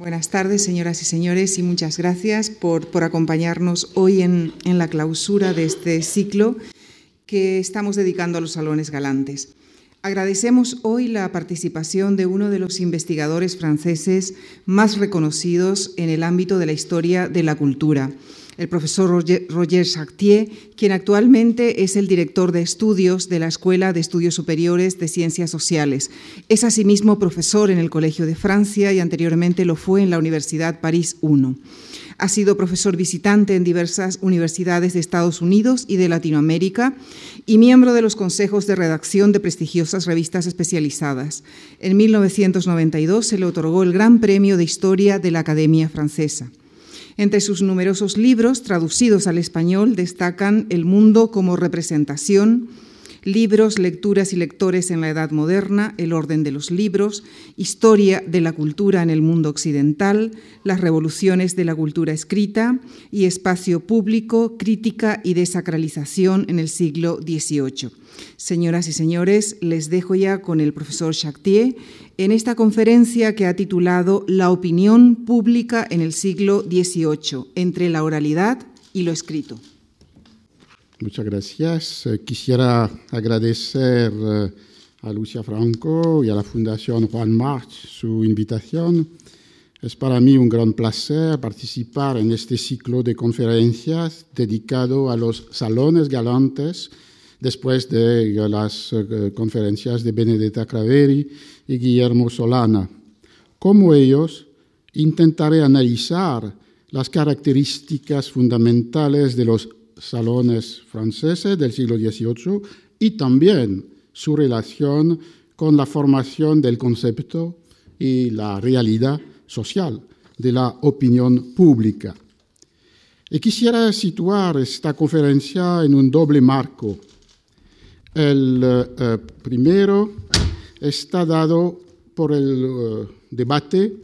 Buenas tardes, señoras y señores, y muchas gracias por, por acompañarnos hoy en, en la clausura de este ciclo que estamos dedicando a los salones galantes. Agradecemos hoy la participación de uno de los investigadores franceses más reconocidos en el ámbito de la historia de la cultura, el profesor Roger, Chartier, quien actualmente es el director de estudios de la Escuela de Estudios Superiores de Ciencias Sociales. Es asimismo profesor en el Colegio de Francia y anteriormente lo fue en la Universidad París I. Ha sido profesor visitante en diversas universidades de Estados Unidos y de Latinoamérica y miembro de los consejos de redacción de prestigiosas revistas especializadas. En 1992 se le otorgó el Gran Premio de Historia de la Academia Francesa. Entre sus numerosos libros traducidos al español destacan El mundo como representación, libros, lecturas y lectores en la Edad Moderna, el orden de los libros, historia de la cultura en el mundo occidental, las revoluciones de la cultura escrita y espacio público, crítica y desacralización en el siglo XVIII. Señoras y señores, les dejo ya con el profesor Chartier en esta conferencia que ha titulado La opinión pública en el siglo XVIII, entre la oralidad y lo escrito. Muchas gracias. Eh, quisiera agradecer eh, a Lucia Franco y a la Fundación Juan March su invitación. Es para mí un gran placer participar en este ciclo de conferencias dedicado a los salones galantes después de las eh, conferencias de Benedetta Craveri y Guillermo Solana. Como ellos, intentaré analizar las características fundamentales de los salones franceses del siglo XVIII y también su relación con la formación del concepto y la realidad social de la opinión pública. Y quisiera situar esta conferencia en un doble marco. El eh, primero está dado por el eh, debate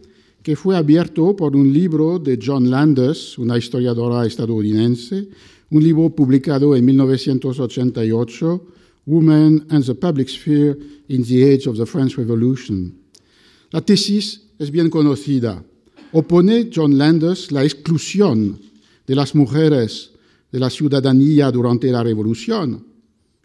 que fue abierto por un libro de John Landers, una historiadora estadounidense, un libro publicado en 1988, Women and the Public Sphere in the Age of the French Revolution. La tesis es bien conocida. Opone John Landers la exclusión de las mujeres de la ciudadanía durante la Revolución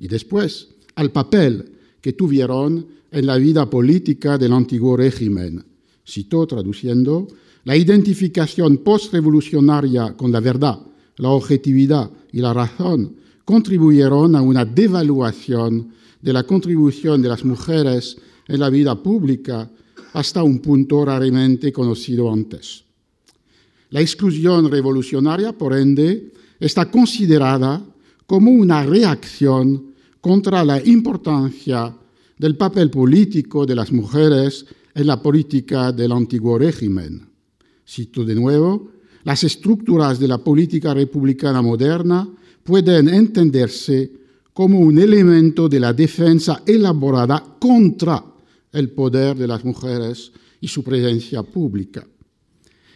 y después al papel que tuvieron en la vida política del antiguo régimen. Cito traduciendo, la identificación postrevolucionaria con la verdad la objetividad y la razón contribuyeron a una devaluación de la contribución de las mujeres en la vida pública hasta un punto raramente conocido antes. La exclusión revolucionaria, por ende, está considerada como una reacción contra la importancia del papel político de las mujeres en la política del antiguo régimen. Cito de nuevo, las estructuras de la política republicana moderna pueden entenderse como un elemento de la defensa elaborada contra el poder de las mujeres y su presencia pública.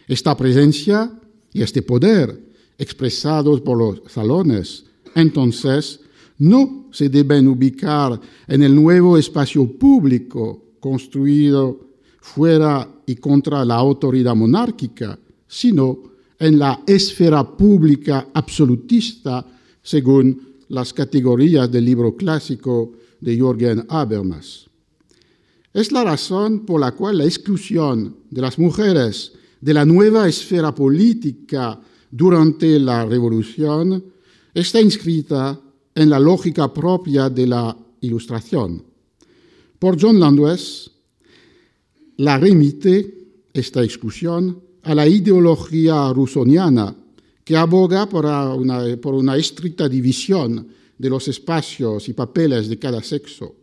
Esta presencia y este poder expresados por los salones, entonces, no se deben ubicar en el nuevo espacio público construido fuera y contra la autoridad monárquica, sino en la esfera pública absolutista según las categorías del libro clásico de Jürgen Habermas. Es la razón por la cual la exclusión de las mujeres de la nueva esfera política durante la Revolución está inscrita en la lógica propia de la Ilustración. Por John Landwes, la remite esta exclusión a la ideología rusoniana que aboga por una, por una estricta división de los espacios y papeles de cada sexo.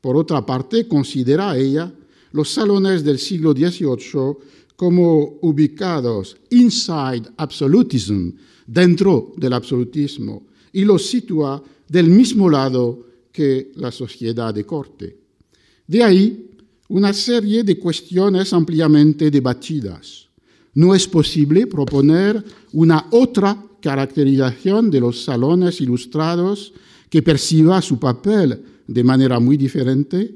Por otra parte, considera ella los salones del siglo XVIII como ubicados inside absolutism, dentro del absolutismo, y los sitúa del mismo lado que la sociedad de corte. De ahí una serie de cuestiones ampliamente debatidas no es posible proponer una otra caracterización de los salones ilustrados que perciba su papel de manera muy diferente.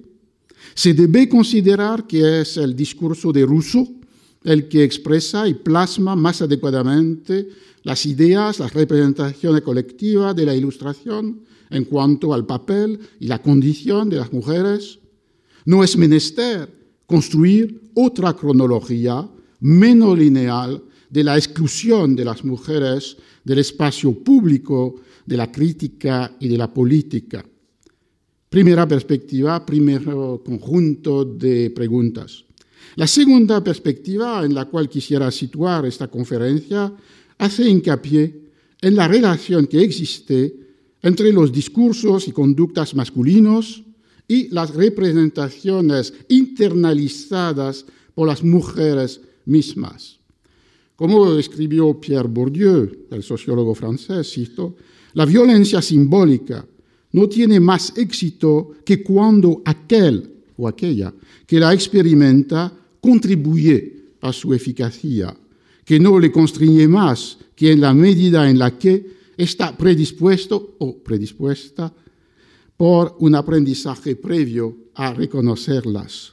Se debe considerar que es el discurso de Rousseau el que expresa y plasma más adecuadamente las ideas, las representaciones colectivas de la ilustración en cuanto al papel y la condición de las mujeres. No es menester construir otra cronología menos lineal de la exclusión de las mujeres del espacio público, de la crítica y de la política. Primera perspectiva, primer conjunto de preguntas. La segunda perspectiva en la cual quisiera situar esta conferencia hace hincapié en la relación que existe entre los discursos y conductas masculinos y las representaciones internalizadas por las mujeres mismas. Como escribió Pierre Bourdieu, el sociólogo francés, cito, la violencia simbólica no tiene más éxito que cuando aquel o aquella que la experimenta contribuye a su eficacia, que no le constriñe más que en la medida en la que está predispuesto o predispuesta por un aprendizaje previo a reconocerlas.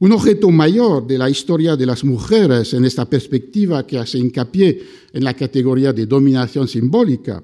Un objeto mayor de la historia de las mujeres en esta perspectiva que hace hincapié en la categoría de dominación simbólica.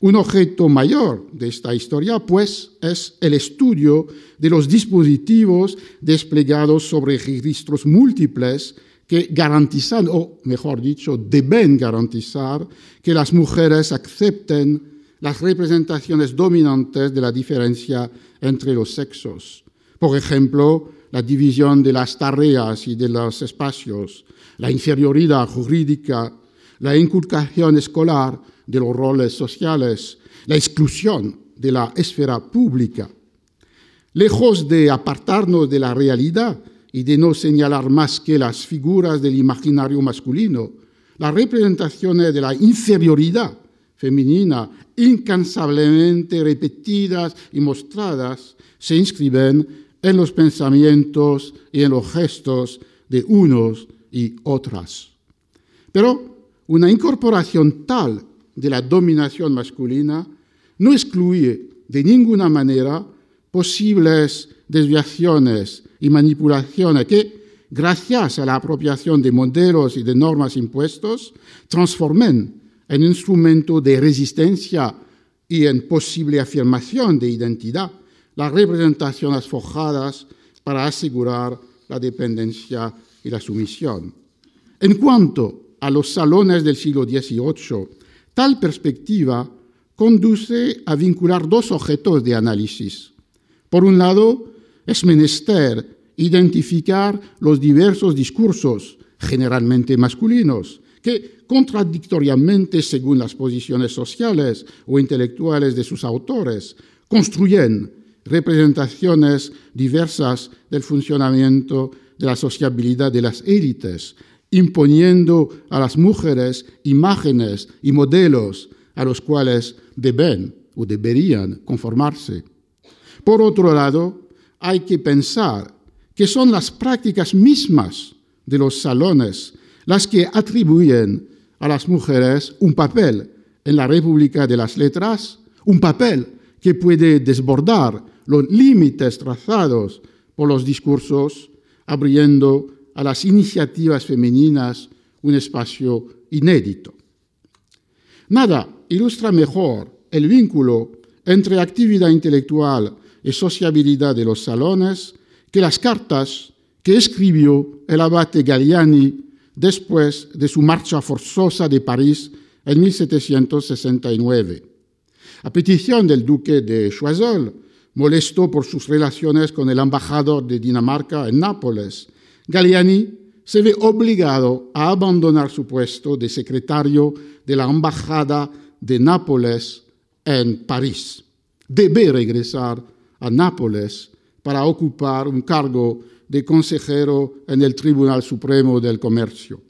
Un objeto mayor de esta historia, pues, es el estudio de los dispositivos desplegados sobre registros múltiples que garantizan, o mejor dicho, deben garantizar que las mujeres acepten las representaciones dominantes de la diferencia entre los sexos. Por ejemplo, la división de las tareas y de los espacios, la inferioridad jurídica, la inculcación escolar de los roles sociales, la exclusión de la esfera pública. Lejos de apartarnos de la realidad y de no señalar más que las figuras del imaginario masculino, las representaciones de la inferioridad femenina, incansablemente repetidas y mostradas, se inscriben en los pensamientos y en los gestos de unos y otras. Pero una incorporación tal de la dominación masculina no excluye de ninguna manera posibles desviaciones y manipulaciones que, gracias a la apropiación de modelos y de normas impuestos, transformen en instrumento de resistencia y en posible afirmación de identidad las representaciones forjadas para asegurar la dependencia y la sumisión. En cuanto a los salones del siglo XVIII, tal perspectiva conduce a vincular dos objetos de análisis. Por un lado, es menester identificar los diversos discursos, generalmente masculinos, que contradictoriamente, según las posiciones sociales o intelectuales de sus autores, construyen representaciones diversas del funcionamiento de la sociabilidad de las élites, imponiendo a las mujeres imágenes y modelos a los cuales deben o deberían conformarse. Por otro lado, hay que pensar que son las prácticas mismas de los salones las que atribuyen a las mujeres un papel en la República de las Letras, un papel que puede desbordar los límites trazados por los discursos, abriendo a las iniciativas femeninas un espacio inédito. Nada ilustra mejor el vínculo entre actividad intelectual y sociabilidad de los salones que las cartas que escribió el abate Galliani después de su marcha forzosa de París en 1769. A petición del duque de Choiseul, molesto por sus relaciones con el embajador de Dinamarca en Nápoles, Galliani se ve obligado a abandonar su puesto de secretario de la embajada de Nápoles en París. Debe regresar a Nápoles para ocupar un cargo de consejero en el Tribunal Supremo del Comercio.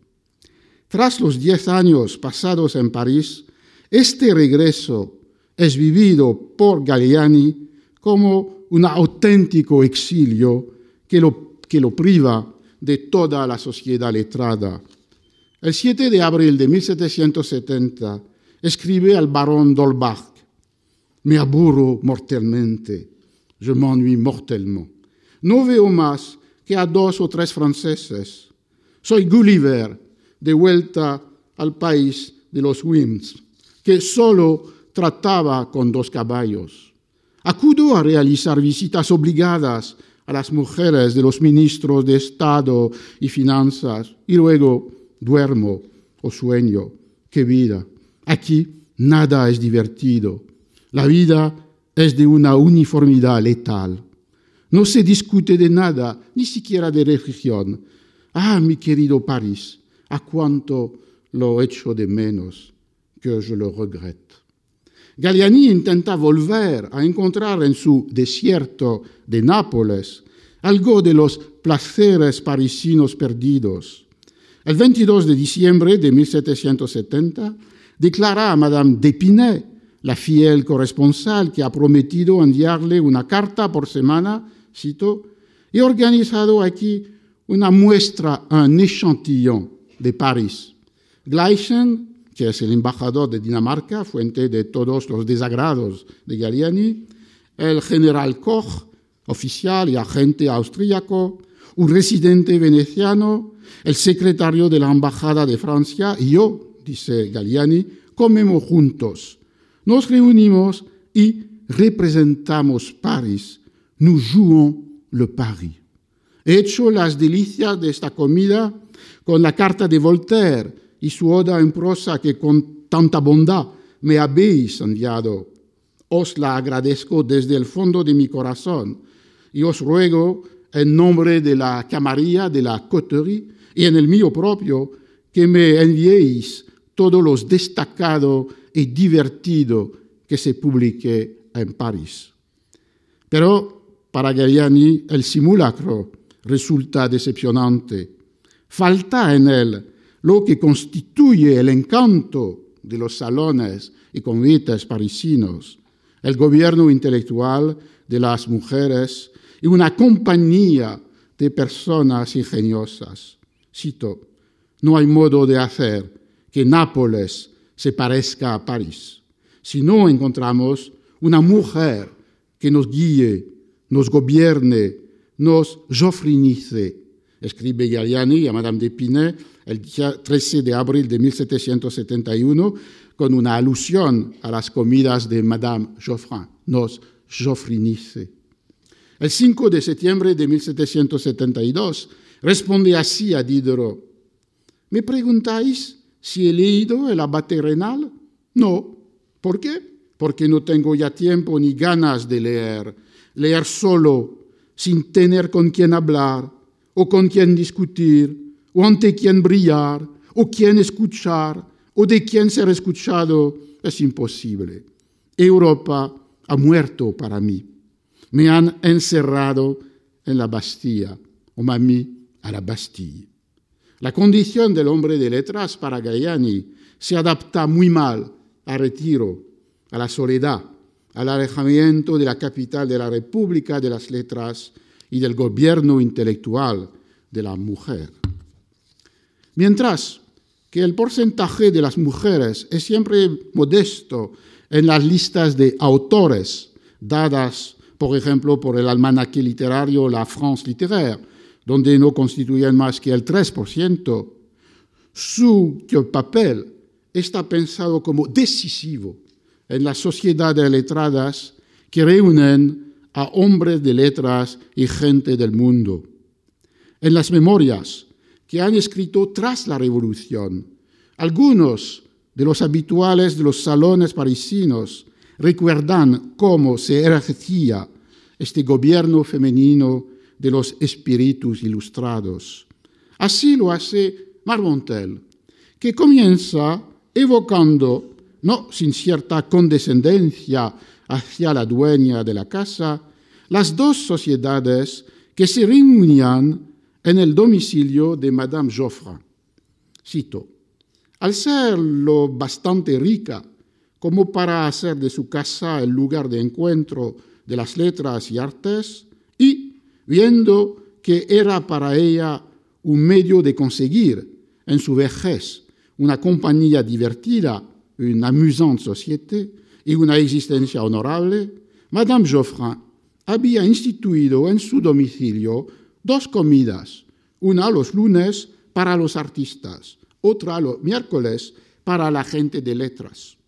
Tras los diez años pasados en París, este regreso es vivido por Galliani como un auténtico exilio que lo, que lo priva de toda la sociedad letrada. El 7 de abril de 1770 escribe al barón d'Holbach, Me aburro mortalmente, je m'ennuie mortellement. No veo más que a dos o tres franceses. Soy Gulliver, de vuelta al país de los Wims, que solo trataba con dos caballos. Acudo a realizar visitas obligadas a las mujeres de los ministros de Estado y Finanzas y luego duermo o sueño. ¡Qué vida! Aquí nada es divertido. La vida es de una uniformidad letal. No se discute de nada, ni siquiera de religión. Ah, mi querido París, a cuánto lo echo de menos, que je lo regrette. Galliani intenta volver a encontrar en su desierto de Nápoles algo de los placeres parisinos perdidos. El 22 de diciembre de 1770 declara a Madame d'Épinay, la fiel corresponsal que ha prometido enviarle una carta por semana, cito, he organizado aquí una muestra, un échantillon de París. Gleichen, que es el embajador de Dinamarca, fuente de todos los desagrados de Galliani, el general Koch, oficial y agente austríaco, un residente veneciano, el secretario de la Embajada de Francia y yo, dice Galliani, comemos juntos. Nos reunimos y representamos París. Nous jouons le Paris. He hecho las delicias de esta comida con la carta de Voltaire y su oda en prosa que con tanta bondad me habéis enviado. Os la agradezco desde el fondo de mi corazón y os ruego en nombre de la camarilla de la coterie y en el mío propio que me enviéis todos los destacados y divertido que se publique en París. Pero para Galliani el simulacro resulta decepcionante. Falta en él lo que constituye el encanto de los salones y convites parisinos, el gobierno intelectual de las mujeres y una compañía de personas ingeniosas. Cito, no hay modo de hacer que Nápoles se parezca a París si no encontramos una mujer que nos guíe, nos gobierne, nos joffrinice. Escribe Galliani a Madame d'Épinay el día 13 de abril de 1771 con una alusión a las comidas de Madame Geoffrin, nos joffrinice. El 5 de septiembre de 1772 responde así a Diderot. ¿Me preguntáis si he leído el abate renal? No. ¿Por qué? Porque no tengo ya tiempo ni ganas de leer. Leer solo, sin tener con quién hablar, o con quién discutir, o ante quién brillar, o quién escuchar, o de quién ser escuchado, es imposible. Europa ha muerto para mí. Me han encerrado en la Bastilla, o mami a la Bastille. La condición del hombre de letras para Galliani se adapta muy mal al retiro, a la soledad, al alejamiento de la capital de la República de las Letras y del gobierno intelectual de la mujer. Mientras que el porcentaje de las mujeres es siempre modesto en las listas de autores dadas por ejemplo, por el almanaque literario La France littéraire, donde no constituyen más que el 3%, su papel está pensado como decisivo en las sociedades letradas que reúnen a hombres de letras y gente del mundo. En las memorias que han escrito tras la Revolución, algunos de los habituales de los salones parisinos recuerdan cómo se ejercía este gobierno femenino de los espíritus ilustrados. Así lo hace Marmontel, que comienza evocando, no sin cierta condescendencia hacia la dueña de la casa, las dos sociedades que se reunían en el domicilio de Madame Joffre. Cito, al ser lo bastante rica como para hacer de su casa el lugar de encuentro de las letras y artes, y viendo que era para ella un medio de conseguir en su vejez una compañía divertida, una amusante société y una existencia honorable, Madame Geoffrin había instituido en su domicilio dos comidas, una los lunes para los artistas, otra los miércoles para la gente de letras.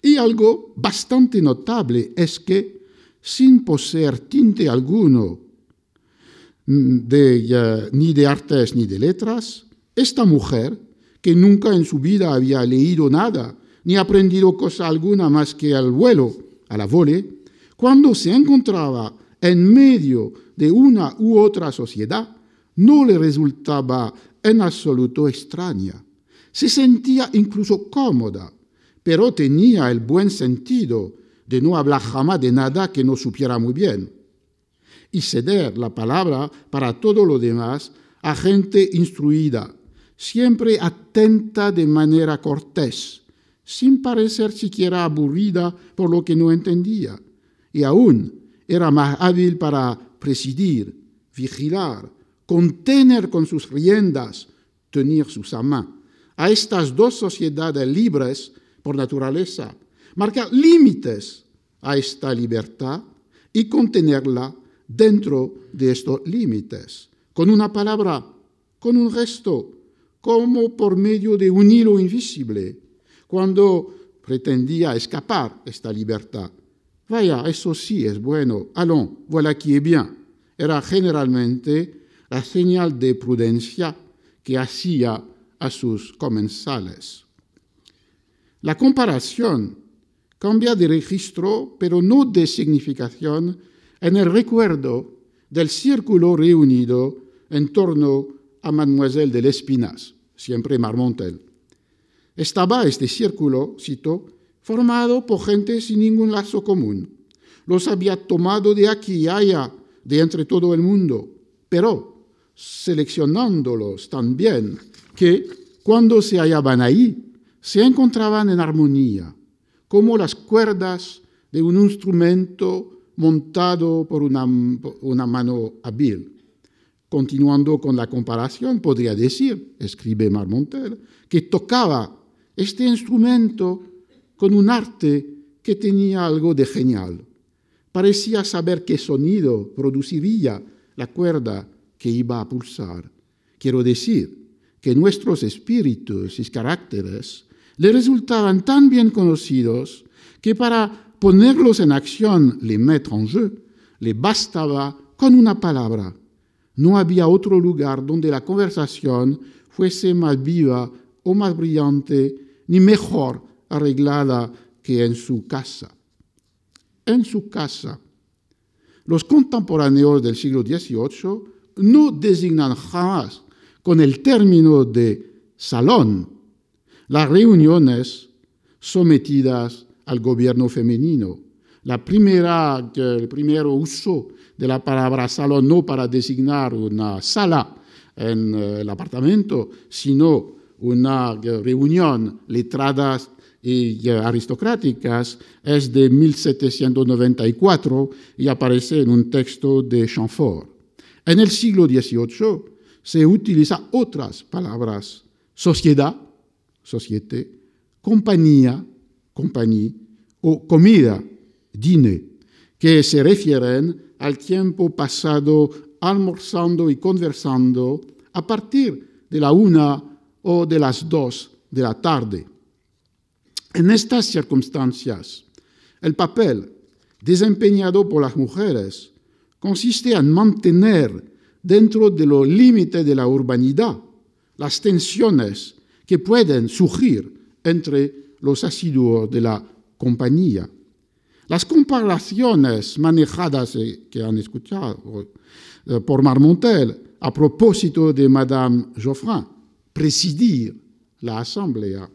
Y algo bastante notable es que, sin poseer tinte alguno de, ni de artes ni de letras, esta mujer, que nunca en su vida había leído nada, ni aprendido cosa alguna más que al vuelo, a la vole, cuando se encontraba en medio de una u otra sociedad, no le resultaba en absoluto extraña. Se sentía incluso cómoda, pero tenía el buen sentido de no hablar jamás de nada que no supiera muy bien y ceder la palabra para todo lo demás a gente instruida, siempre atenta de manera cortés, sin parecer siquiera aburrida por lo que no entendía, y aún era más hábil para presidir, vigilar, contener con sus riendas, tener sus amas, a estas dos sociedades libres por naturaleza, marcar límites a esta libertad y contenerla dentro de estos límites, con una palabra, con un gesto, como por medio de un hilo invisible, cuando pretendía escapar esta libertad. Vaya, eso sí es bueno. Allons, voilà qui est bien. Era generalmente la señal de prudencia que hacía a sus comensales. La comparación cambia de registro, pero no de significación, en el recuerdo del círculo reunido en torno a Mademoiselle de Lespinas, siempre Marmontel. Estaba este círculo, cito, formado por gente sin ningún lazo común. Los había tomado de aquí y allá, de entre todo el mundo, pero seleccionándolos tan bien que cuando se hallaban ahí, se encontraban en armonía, como las cuerdas de un instrumento montado por una, una mano hábil. Continuando con la comparación, podría decir, escribe Marmontel, que tocaba este instrumento con un arte que tenía algo de genial. Parecía saber qué sonido produciría la cuerda que iba a pulsar. Quiero decir que nuestros espíritus y caracteres le resultaban tan bien conocidos que para ponerlos en acción, les mettre en jeu, le bastaba con una palabra. No había otro lugar donde la conversación fuese más viva o más brillante, ni mejor arreglada que en su casa. En su casa. Los contemporáneos del siglo XVIII no designan jamás con el término de salón las reuniones sometidas al gobierno femenino. La primera, el primer uso de la palabra salón no para designar una sala en eh, el apartamento, sino una reunión letrada y aristocráticas es de 1794 y aparece en un texto de Chamfort. En el siglo XVIII se utilizan otras palabras, sociedad, société, compañía, compañía o comida, dîner, que se refieren al tiempo pasado almorzando y conversando a partir de la una o de las dos de la tarde. En estas circunstancias, el papel desempeñado por las mujeres consiste en mantener dentro de los límites de la urbanidad las tensiones que pueden surgir entre los asiduos de la compañía. Las comparaciones manejadas eh, que han escuchado eh, por Marmontel a propósito de Madame Geoffrin, presidir la asamblea,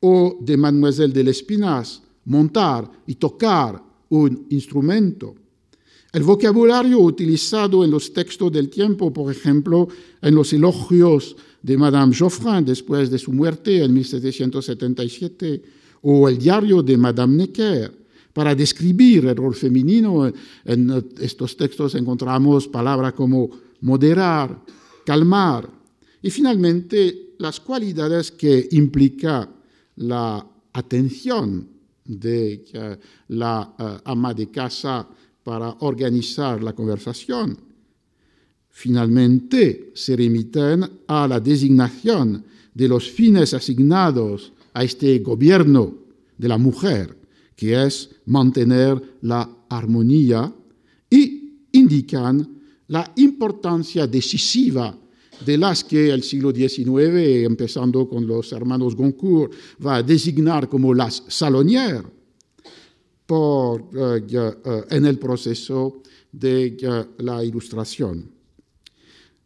o de Mademoiselle de Lespinas, montar y tocar un instrumento. El vocabulario utilizado en los textos del tiempo, por ejemplo, en los elogios de Madame Geoffrin después de su muerte en 1777, o el diario de Madame Necker. Para describir el rol femenino, en estos textos encontramos palabras como moderar, calmar y finalmente las cualidades que implica la atención de la eh, ama de casa para organizar la conversación. finalmente se remiten a la designación de los fines asignados a este gobierno de la mujer, que es mantener la armonía, y indican la importancia decisiva de las que el siglo XIX, empezando con los hermanos Goncourt, va a designar como las salonières por, eh, eh, en el proceso de la ilustración.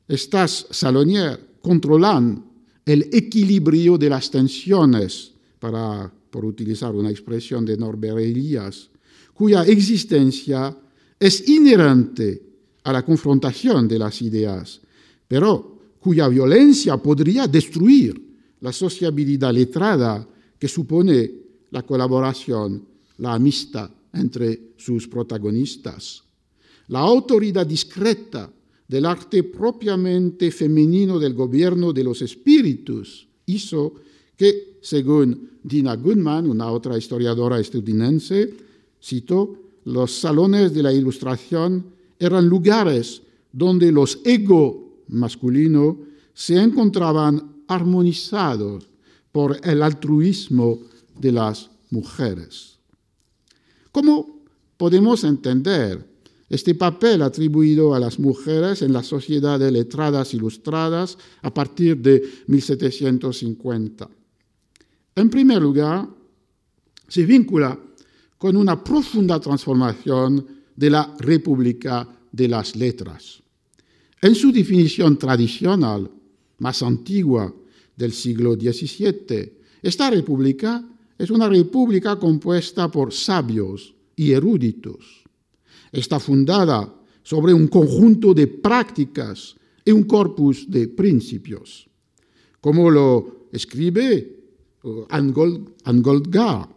Estas salonières controlan el equilibrio de las tensiones, para, por utilizar una expresión de Norbert Elias, cuya existencia es inherente a la confrontación de las ideas, pero cuya violencia podría destruir la sociabilidad letrada que supone la colaboración, la amistad entre sus protagonistas. La autoridad discreta del arte propiamente femenino del gobierno de los espíritus hizo que, según Dina Goodman, una otra historiadora estadounidense, citó, los salones de la ilustración eran lugares donde los ego masculino se encontraban armonizados por el altruismo de las mujeres. ¿Cómo podemos entender este papel atribuido a las mujeres en la sociedad de letradas ilustradas a partir de 1750? En primer lugar, se vincula con una profunda transformación de la República de las Letras. En su definición tradicional, más antigua del siglo XVII, esta república es una república compuesta por sabios y eruditos. Está fundada sobre un conjunto de prácticas y un corpus de principios. Como lo escribe uh, Angold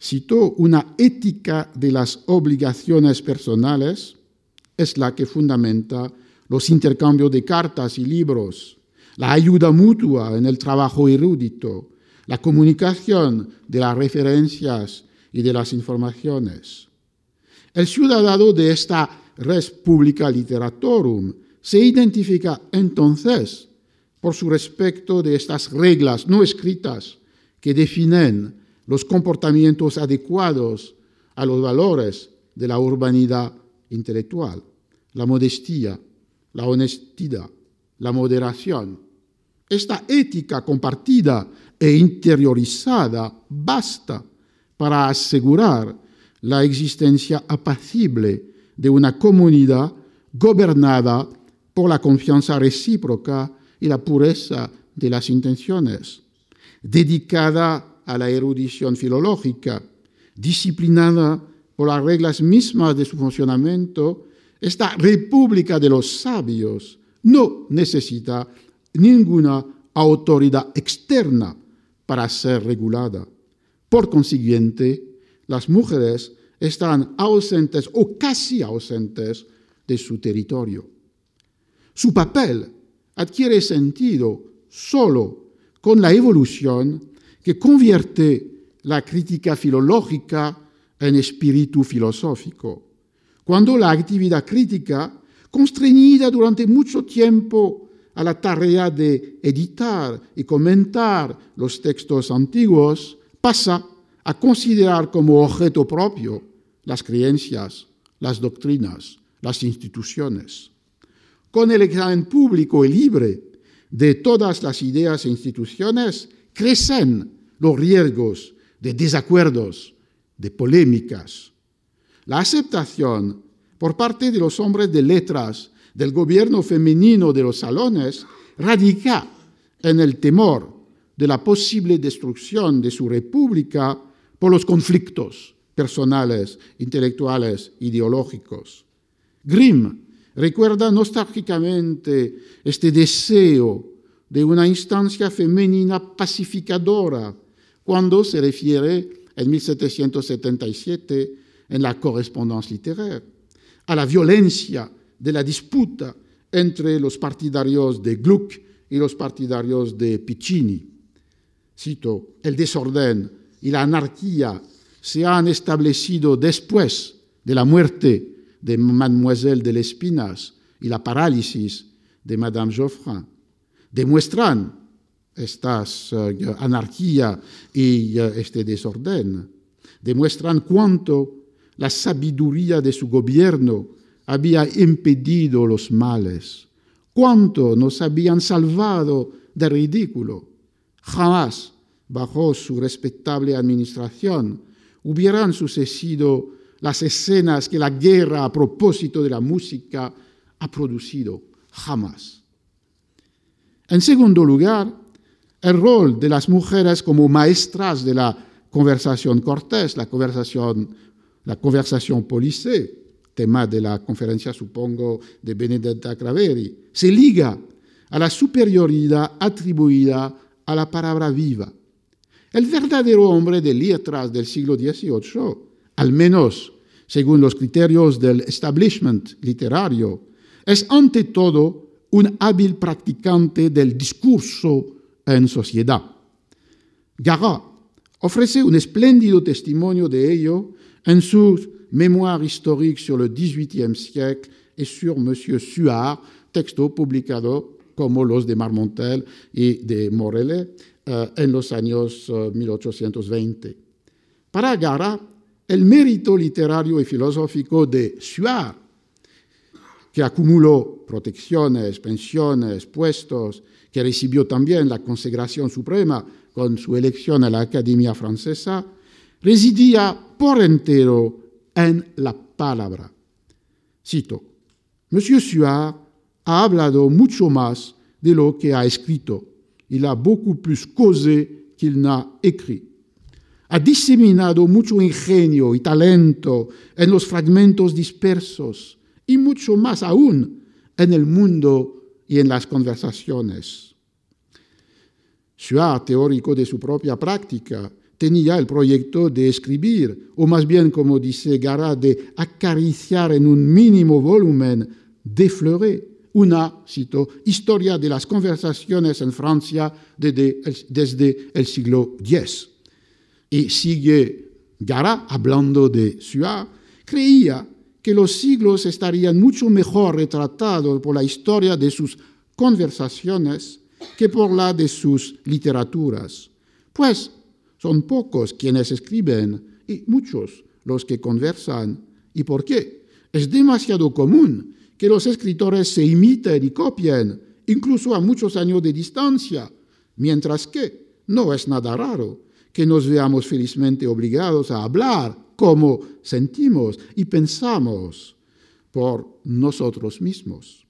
citó una ética de las obligaciones personales, es la que fundamenta los intercambios de cartas y libros, la ayuda mutua en el trabajo erudito, la comunicación de las referencias y de las informaciones. El ciudadano de esta res publica literatorum se identifica entonces por su respecto de estas reglas no escritas que definen los comportamientos adecuados a los valores de la urbanidad intelectual, la modestia, la honestidad, la moderación. Esta ética compartida e interiorizada basta para asegurar la existencia apacible de una comunidad gobernada por la confianza recíproca y la pureza de las intenciones, dedicada a la erudición filológica, disciplinada por las reglas mismas de su funcionamiento esta república de los sabios no necesita ninguna autoridad externa para ser regulada. Por consiguiente, las mujeres están ausentes o casi ausentes de su territorio. Su papel adquiere sentido solo con la evolución que convierte la crítica filológica en espíritu filosófico cuando la actividad crítica, constreñida durante mucho tiempo a la tarea de editar y comentar los textos antiguos, pasa a considerar como objeto propio las creencias, las doctrinas, las instituciones. Con el examen público y libre de todas las ideas e instituciones, crecen los riesgos de desacuerdos, de polémicas, la aceptación por parte de los hombres de letras del gobierno femenino de los salones radica en el temor de la posible destrucción de su república por los conflictos personales, intelectuales, ideológicos. Grimm recuerda nostálgicamente este deseo de una instancia femenina pacificadora cuando se refiere en 1777 en la correspondencia literaria, a la violencia de la disputa entre los partidarios de Gluck y los partidarios de Piccini. Cito, el desorden y la anarquía se han establecido después de la muerte de Mademoiselle de Lespinas y la parálisis de Madame Geoffrin. Demuestran esta uh, anarquía y uh, este desorden. Demuestran cuánto la sabiduría de su gobierno había impedido los males, cuánto nos habían salvado del ridículo. Jamás, bajo su respetable administración, hubieran sucedido las escenas que la guerra a propósito de la música ha producido. Jamás. En segundo lugar, el rol de las mujeres como maestras de la conversación cortés, la conversación, la conversación policée, tema de la conferencia, supongo, de Benedetta Craveri, se liga a la superioridad atribuida a la palabra viva. El verdadero hombre de letras del siglo XVIII, al menos según los criterios del establishment literario, es ante todo un hábil practicante del discurso en sociedad. Garat ofrece un espléndido testimonio de ello en su Mémoire historique sur le XVIIIe siècle et sur M. Suard, texto publicado como los de Marmontel y de Morellet uh, en los años uh, 1820. Para Gara, el mérito literario y filosófico de Suard, que acumuló protecciones, pensiones, puestos, que recibió también la consagración suprema con su elección a la Academia Francesa, residía por entero en la palabra. Cito, Monsieur Suard ha hablado mucho más de lo que ha escrito. Il a beaucoup plus causé qu'il n'a écrit. Ha diseminado mucho ingenio y talento en los fragmentos dispersos y mucho más aún en el mundo y en las conversaciones. Suard, teórico de su propia práctica, tenía el proyecto de escribir, o más bien, como dice Gara, de acariciar en un mínimo volumen, de fleurer, una, cito, historia de las conversaciones en Francia desde el, siglo X. Y sigue Gara, hablando de Suard, creía que los siglos estarían mucho mejor retratados por la historia de sus conversaciones que por la de sus literaturas. Pues son pocos quienes escriben y muchos los que conversan. ¿Y por qué? Es demasiado común que los escritores se imiten y copien, incluso a muchos años de distancia, mientras que no es nada raro que nos veamos felizmente obligados a hablar como sentimos y pensamos por nosotros mismos.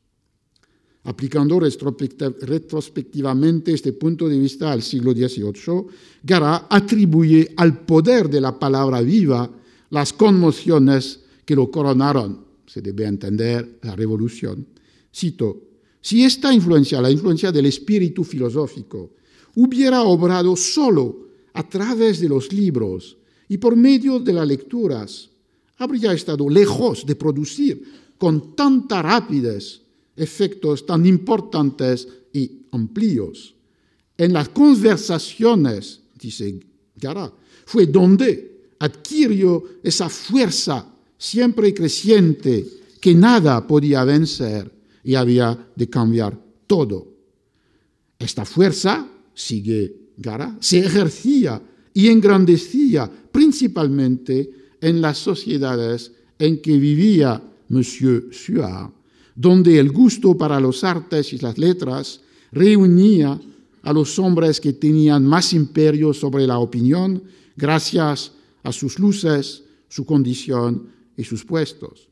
Aplicando retrospectivamente este punto de vista al siglo XVIII, Gara atribuye al poder de la palabra viva las conmociones que lo coronaron. Se debe entender la revolución. Cito, si esta influencia, la influencia del espíritu filosófico, hubiera obrado solo a través de los libros y por medio de las lecturas, habría estado lejos de producir con tanta rapidez efectos tan importantes y amplios. En las conversaciones, dice Gara, fue donde adquirió esa fuerza siempre creciente que nada podía vencer y había de cambiar todo. Esta fuerza, sigue Gara, se ejercía y engrandecía principalmente en las sociedades en que vivía Monsieur Suard donde el gusto para los artes y las letras reunía a los hombres que tenían más imperio sobre la opinión gracias a sus luces, su condición y sus puestos.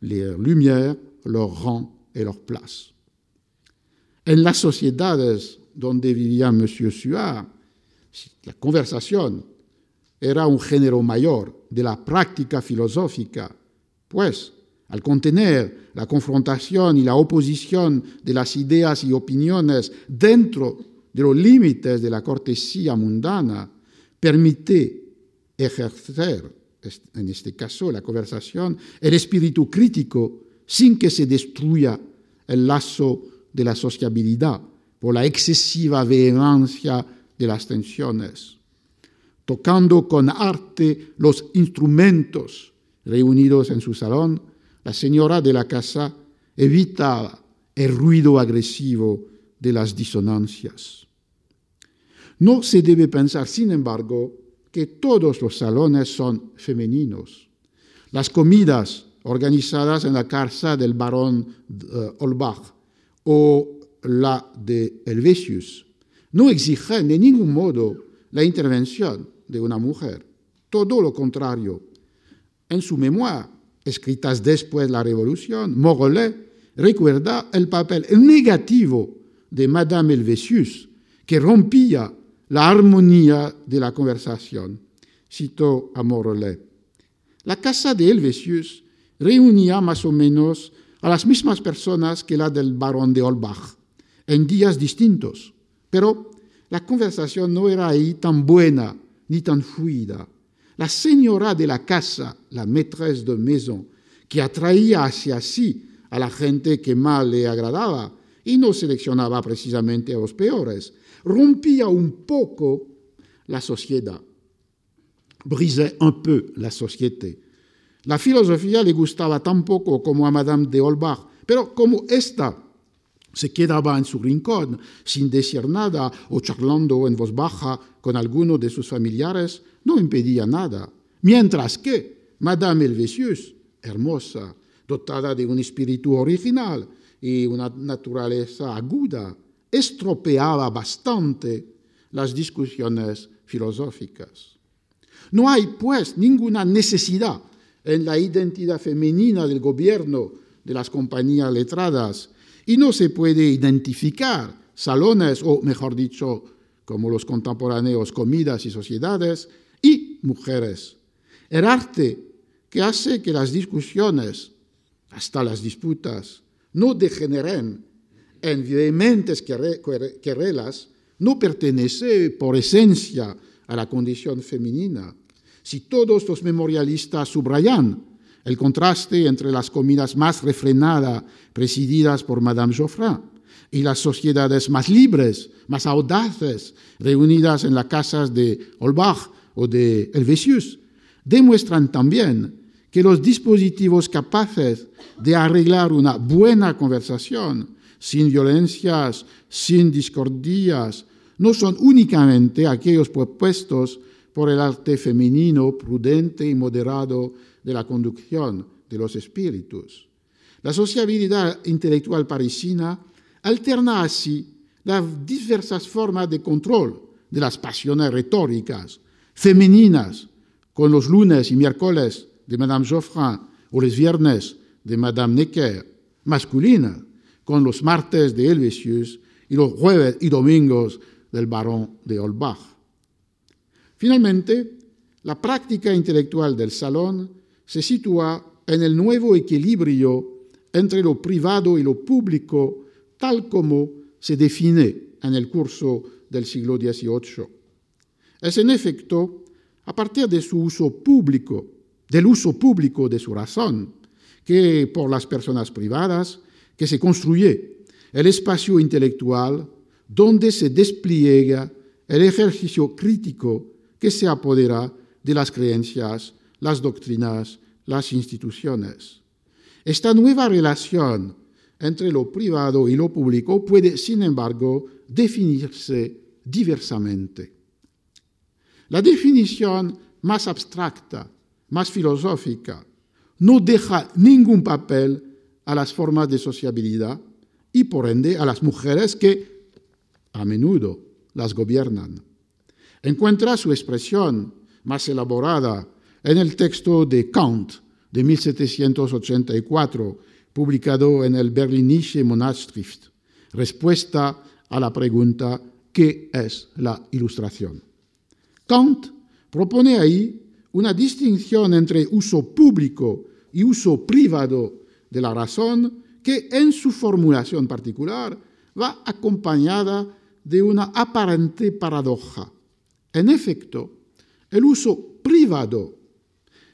Les lumières, leur rang et leur place. En las sociedades donde vivía Monsieur Suard, la conversación era un género mayor de la práctica filosófica, pues al contener la confrontación y la oposición de las ideas y opiniones dentro de los límites de la cortesía mundana, permite ejercer, en este caso la conversación, el espíritu crítico sin que se destruya el lazo de la sociabilidad por la excesiva vehemencia de las tensiones, tocando con arte los instrumentos reunidos en su salón, la señora de la casa evita el ruido agresivo de las disonancias. No se debe pensar, sin embargo, que todos los salones son femeninos. Las comidas organizadas en la casa del barón uh, Olbach o la de Helvetius no exigen de ningún modo la intervención de una mujer. Todo lo contrario. En su memoria, escritas después de la Revolución, Morellet recuerda el papel negativo de Madame Helvetius, que rompía la armonía de la conversación. Citó a Morellet. La casa de Helvetius reunía más o menos a las mismas personas que la del barón de Olbach, en días distintos, pero la conversación no era ahí tan buena ni tan fluida. La señora de la casa, la maîtresse de maison, que atraía hacia sí a la gente que mal le agradaba y no seleccionaba precisamente a los peores, rompía un poco la sociedad, brisait un peu la société. La filosofía le gustaba tan poco como a Madame de Holbach, pero como ésta se quedaba en su rincón sin decir nada o charlando en voz baja con alguno de sus familiares, no impedía nada. Mientras que Madame Helvetius, hermosa, dotada de un espíritu original y una naturaleza aguda, estropeaba bastante las discusiones filosóficas. No hay, pues, ninguna necesidad en la identidad femenina del gobierno de las compañías letradas y no se puede identificar salones, o mejor dicho, como los contemporáneos, comidas y sociedades, y mujeres. El arte que hace que las discusiones, hasta las disputas, no degeneren en vehementes querelas, no pertenece por esencia a la condición femenina, si todos los memorialistas subrayan el contraste entre las comidas más refrenadas presididas por Madame Geoffrin y las sociedades más libres, más audaces, reunidas en las casas de Holbach o de Helvetius, demuestran también que los dispositivos capaces de arreglar una buena conversación sin violencias, sin discordías, no son únicamente aquellos propuestos por el arte femenino prudente y moderado de la conducción de los espíritus. La sociabilidad intelectual parisina alterna así las diversas formas de control de las pasiones retóricas femeninas, con los lunes y miércoles de Madame Geoffrin o los viernes de Madame Necker, masculina, con los martes de Helvetius y los jueves y domingos del barón de Holbach. Finalmente, la práctica intelectual del salón se sitúa en el nuevo equilibrio entre lo privado y lo público, tal como se define en el curso del siglo XVIII. Es en efecto a partir de su uso público, del uso público de su razón, que por las personas privadas, que se construye el espacio intelectual donde se despliega el ejercicio crítico que se apodera de las creencias, las doctrinas, las instituciones. Esta nueva relación entre lo privado y lo público puede, sin embargo, definirse diversamente. La definición más abstracta, más filosófica, no deja ningún papel a las formas de sociabilidad y por ende a las mujeres que a menudo las gobiernan encuentra su expresión más elaborada en el texto de Kant de 1784, publicado en el Berlinische Monatschrift, respuesta a la pregunta ¿qué es la ilustración? Kant propone ahí una distinción entre uso público y uso privado de la razón que en su formulación particular va acompañada de una aparente paradoja. En efecto, el uso privado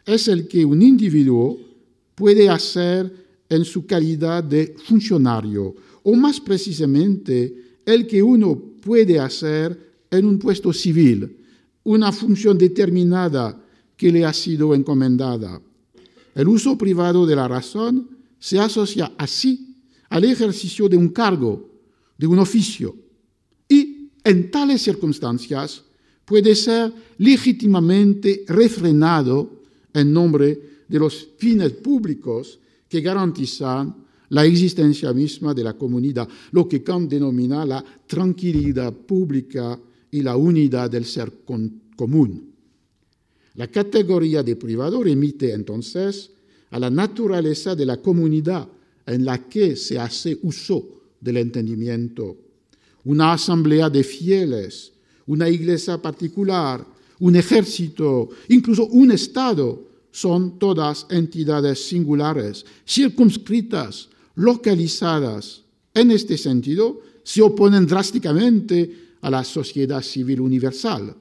es el que un individuo puede hacer en su calidad de funcionario, o más precisamente el que uno puede hacer en un puesto civil, una función determinada que le ha sido encomendada. El uso privado de la razón se asocia así al ejercicio de un cargo, de un oficio, y en tales circunstancias puede ser legítimamente refrenado en nombre de los fines públicos que garantizan la existencia misma de la comunidad, lo que Kant denomina la tranquilidad pública y la unidad del ser común. La categoría de privado remite entonces a la naturaleza de la comunidad en la que se hace uso del entendimiento. Una asamblea de fieles, una iglesia particular, un ejército, incluso un Estado, son todas entidades singulares, circunscritas, localizadas. En este sentido, se oponen drásticamente a la sociedad civil universal,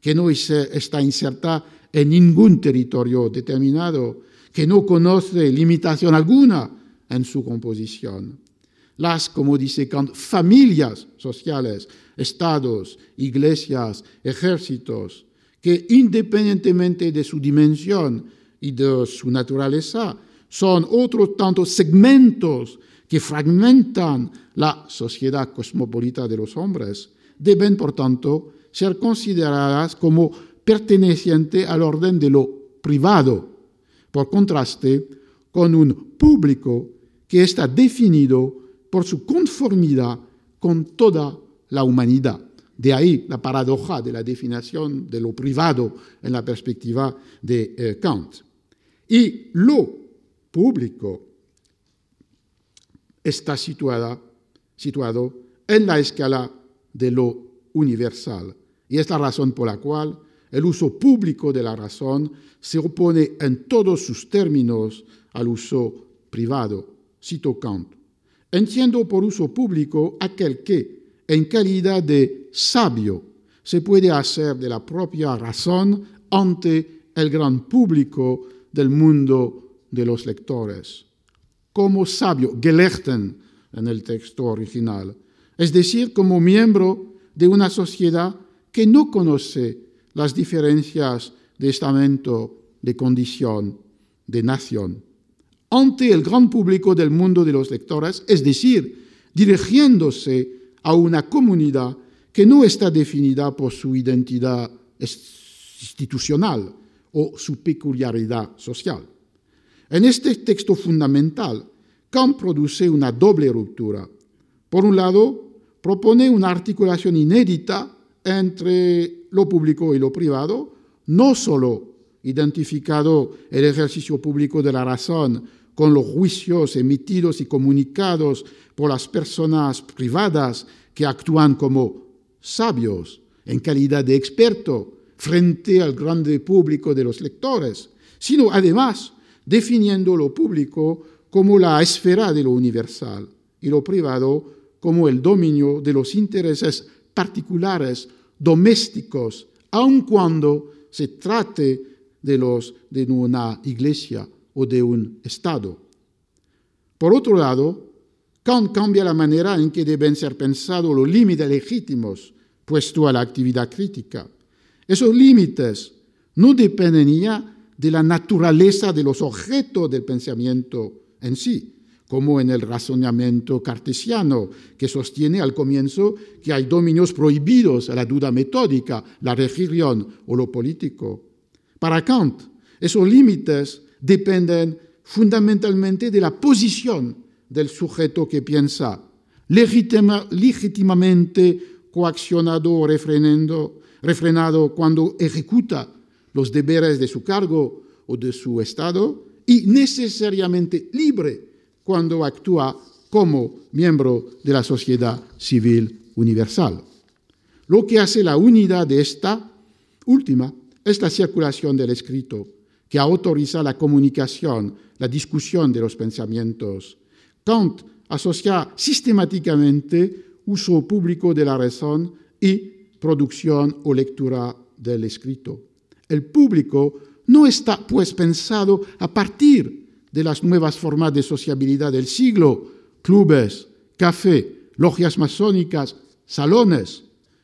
que no está inserta en ningún territorio determinado, que no conoce limitación alguna en su composición. Las, como dice Kant, familias sociales, estados, iglesias, ejércitos, que independientemente de su dimensión y de su naturaleza, son otros tantos segmentos que fragmentan la sociedad cosmopolita de los hombres, deben, por tanto, ser consideradas como pertenecientes al orden de lo privado, por contraste con un público que está definido por su conformidad con toda la humanidad. De ahí la paradoja de la definición de lo privado en la perspectiva de eh, Kant. Y lo público está situado en la escala de lo universal. Y es la razón por la cual el uso público de la razón se opone en todos sus términos al uso privado. Cito Kant. Entiendo por uso público aquel que, en calidad de sabio, se puede hacer de la propia razón ante el gran público del mundo de los lectores. Como sabio, Gelechten en el texto original, es decir, como miembro de una sociedad que no conoce las diferencias de estamento, de condición, de nación, ante el gran público del mundo de los lectores, es decir, dirigiéndose a una comunidad que no está definida por su identidad institucional o su peculiaridad social. En este texto fundamental, Kant produce una doble ruptura. Por un lado, propone una articulación inédita entre lo público y lo privado, no solo identificado el ejercicio público de la razón con los juicios emitidos y comunicados por las personas privadas que actúan como sabios en calidad de experto frente al grande público de los lectores, sino además definiendo lo público como la esfera de lo universal y lo privado como el dominio de los intereses particulares domésticos, aun cuando se trate de los de una iglesia o de un Estado. Por otro lado, Kant cambia la manera en que deben ser pensados los límites legítimos puestos a la actividad crítica. Esos límites no dependen ya de la naturaleza de los objetos del pensamiento en sí, como en el razonamiento cartesiano, que sostiene al comienzo que hay dominios prohibidos a la duda metódica, la religión o lo político. Para Kant, esos límites dependen fundamentalmente de la posición del sujeto que piensa, legítimamente coaccionado o refrenado cuando ejecuta los deberes de su cargo o de su Estado, y necesariamente libre cuando actúa como miembro de la sociedad civil universal. Lo que hace la unidad de esta última es la circulación del escrito, que autoriza la comunicación, la discusión de los pensamientos. Kant asocia sistemáticamente uso público de la razón y producción o lectura del escrito. El público no está pues pensado a partir de las nuevas formas de sociabilidad del siglo, clubes, café, logias masónicas, salones,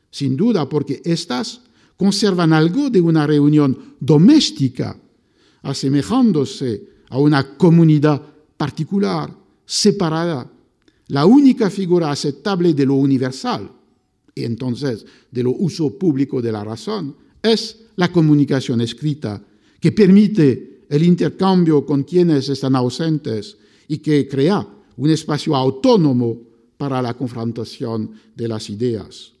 sin duda porque éstas conservan algo de una reunión doméstica, asemejándose a una comunidad particular, separada, la única figura aceptable de lo universal y entonces de lo uso público de la razón es la comunicación escrita, que permite el intercambio con quienes están ausentes y que crea un espacio autónomo para la confrontación de las ideas.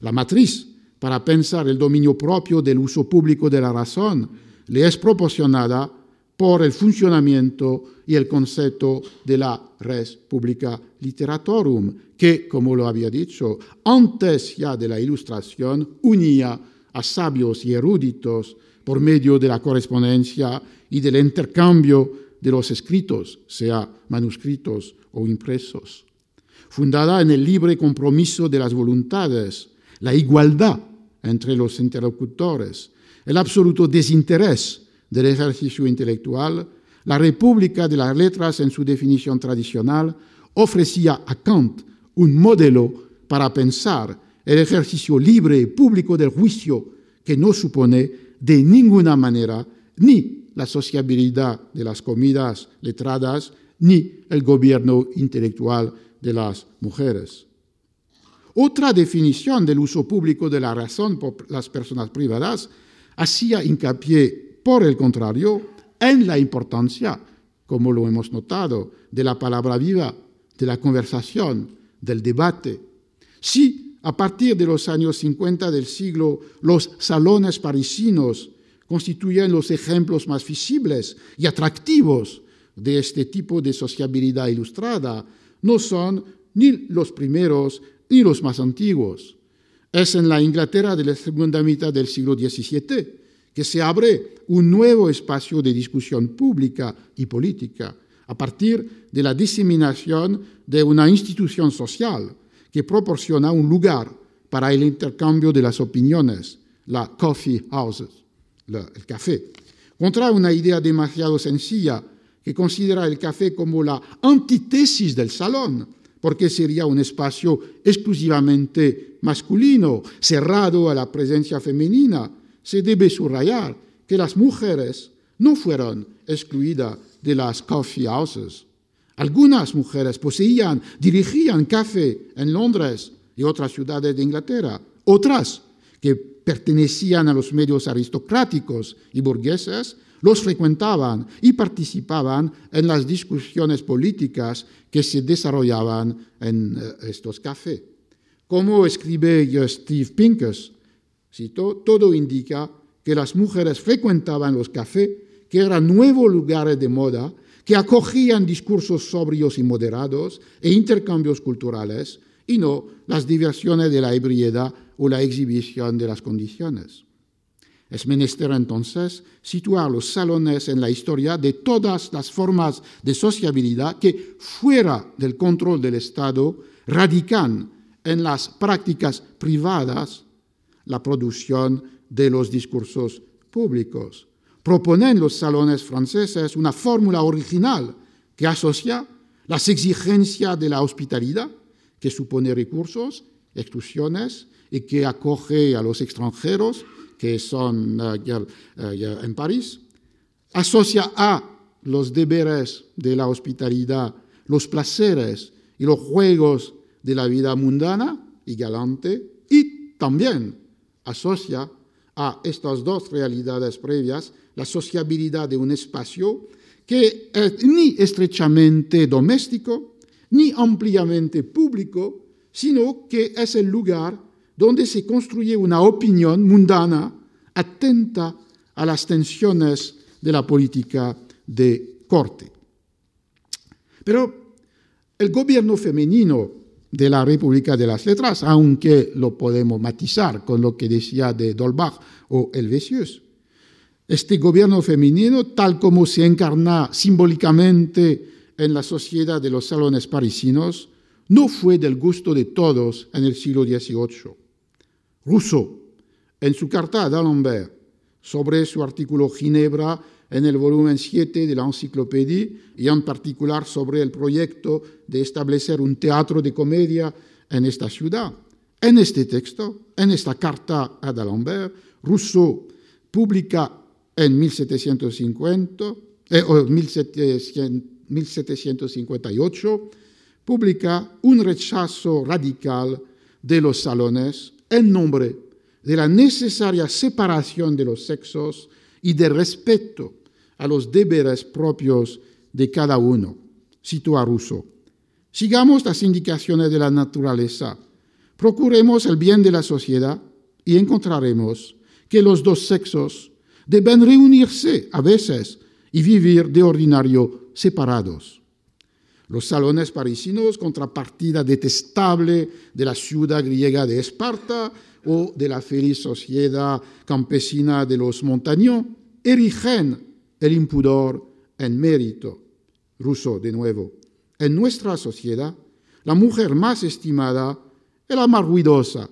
La matriz para pensar el dominio propio del uso público de la razón le es proporcionada por el funcionamiento y el concepto de la res publica literatorum, que, como lo había dicho, antes ya de la ilustración unía a sabios y eruditos por medio de la correspondencia y del intercambio de los escritos, sea manuscritos o impresos. Fundada en el libre compromiso de las voluntades, la igualdad entre los interlocutores, el absoluto desinterés del ejercicio intelectual, la República de las Letras en su definición tradicional ofrecía a Kant un modelo para pensar el ejercicio libre y público del juicio que no supone de ninguna manera ni la sociabilidad de las comidas letradas ni el gobierno intelectual de las mujeres. Otra definición del uso público de la razón por las personas privadas hacía hincapié por el contrario, en la importancia, como lo hemos notado, de la palabra viva, de la conversación, del debate. Si a partir de los años 50 del siglo los salones parisinos constituyen los ejemplos más visibles y atractivos de este tipo de sociabilidad ilustrada, no son ni los primeros ni los más antiguos. Es en la Inglaterra de la segunda mitad del siglo XVII que se abre un nuevo espacio de discusión pública y política a partir de la diseminación de una institución social que proporciona un lugar para el intercambio de las opiniones, la coffee houses, el café, contra una idea demasiado sencilla que considera el café como la antítesis del salón, porque sería un espacio exclusivamente masculino, cerrado a la presencia femenina, se debe subrayar que las mujeres no fueron excluidas de las coffee houses. Algunas mujeres poseían, dirigían café en Londres y otras ciudades de Inglaterra. Otras, que pertenecían a los medios aristocráticos y burgueses, los frecuentaban y participaban en las discusiones políticas que se desarrollaban en eh, estos cafés. Como escribe Steve Pincus, todo indica que las mujeres frecuentaban los cafés, que eran nuevos lugares de moda, que acogían discursos sobrios y moderados e intercambios culturales, y no las diversiones de la ebriedad o la exhibición de las condiciones. Es menester entonces situar los salones en la historia de todas las formas de sociabilidad que, fuera del control del Estado, radican en las prácticas privadas la producción de los discursos públicos. Proponen los salones franceses una fórmula original que asocia las exigencias de la hospitalidad, que supone recursos, exclusiones y que acoge a los extranjeros que son uh, en París, asocia a los deberes de la hospitalidad, los placeres y los juegos de la vida mundana y galante, y también asocia a estas dos realidades previas la sociabilidad de un espacio que es ni estrechamente doméstico, ni ampliamente público, sino que es el lugar donde se construye una opinión mundana atenta a las tensiones de la política de corte. Pero el gobierno femenino de la República de las Letras, aunque lo podemos matizar con lo que decía de Dolbach o Helvetius. Este gobierno femenino, tal como se encarna simbólicamente en la sociedad de los salones parisinos, no fue del gusto de todos en el siglo XVIII. Rousseau, en su carta a d'Alembert sobre su artículo Ginebra en el volumen 7 de la enciclopedia y en particular sobre el proyecto de establecer un teatro de comedia en esta ciudad. En este texto, en esta carta a d'Alembert, Rousseau publica en 1750, 1758, publica un rechazo radical de los salones en nombre de la necesaria separación de los sexos y de respeto a los deberes propios de cada uno. Cito a Rousseau. Sigamos las indicaciones de la naturaleza, procuremos el bien de la sociedad y encontraremos que los dos sexos deben reunirse a veces y vivir de ordinario separados. Los salones parisinos, contrapartida detestable de la ciudad griega de Esparta o de la feliz sociedad campesina de los montaños, erigen el impudor en mérito. Rousseau, de nuevo. En nuestra sociedad, la mujer más estimada es la más ruidosa,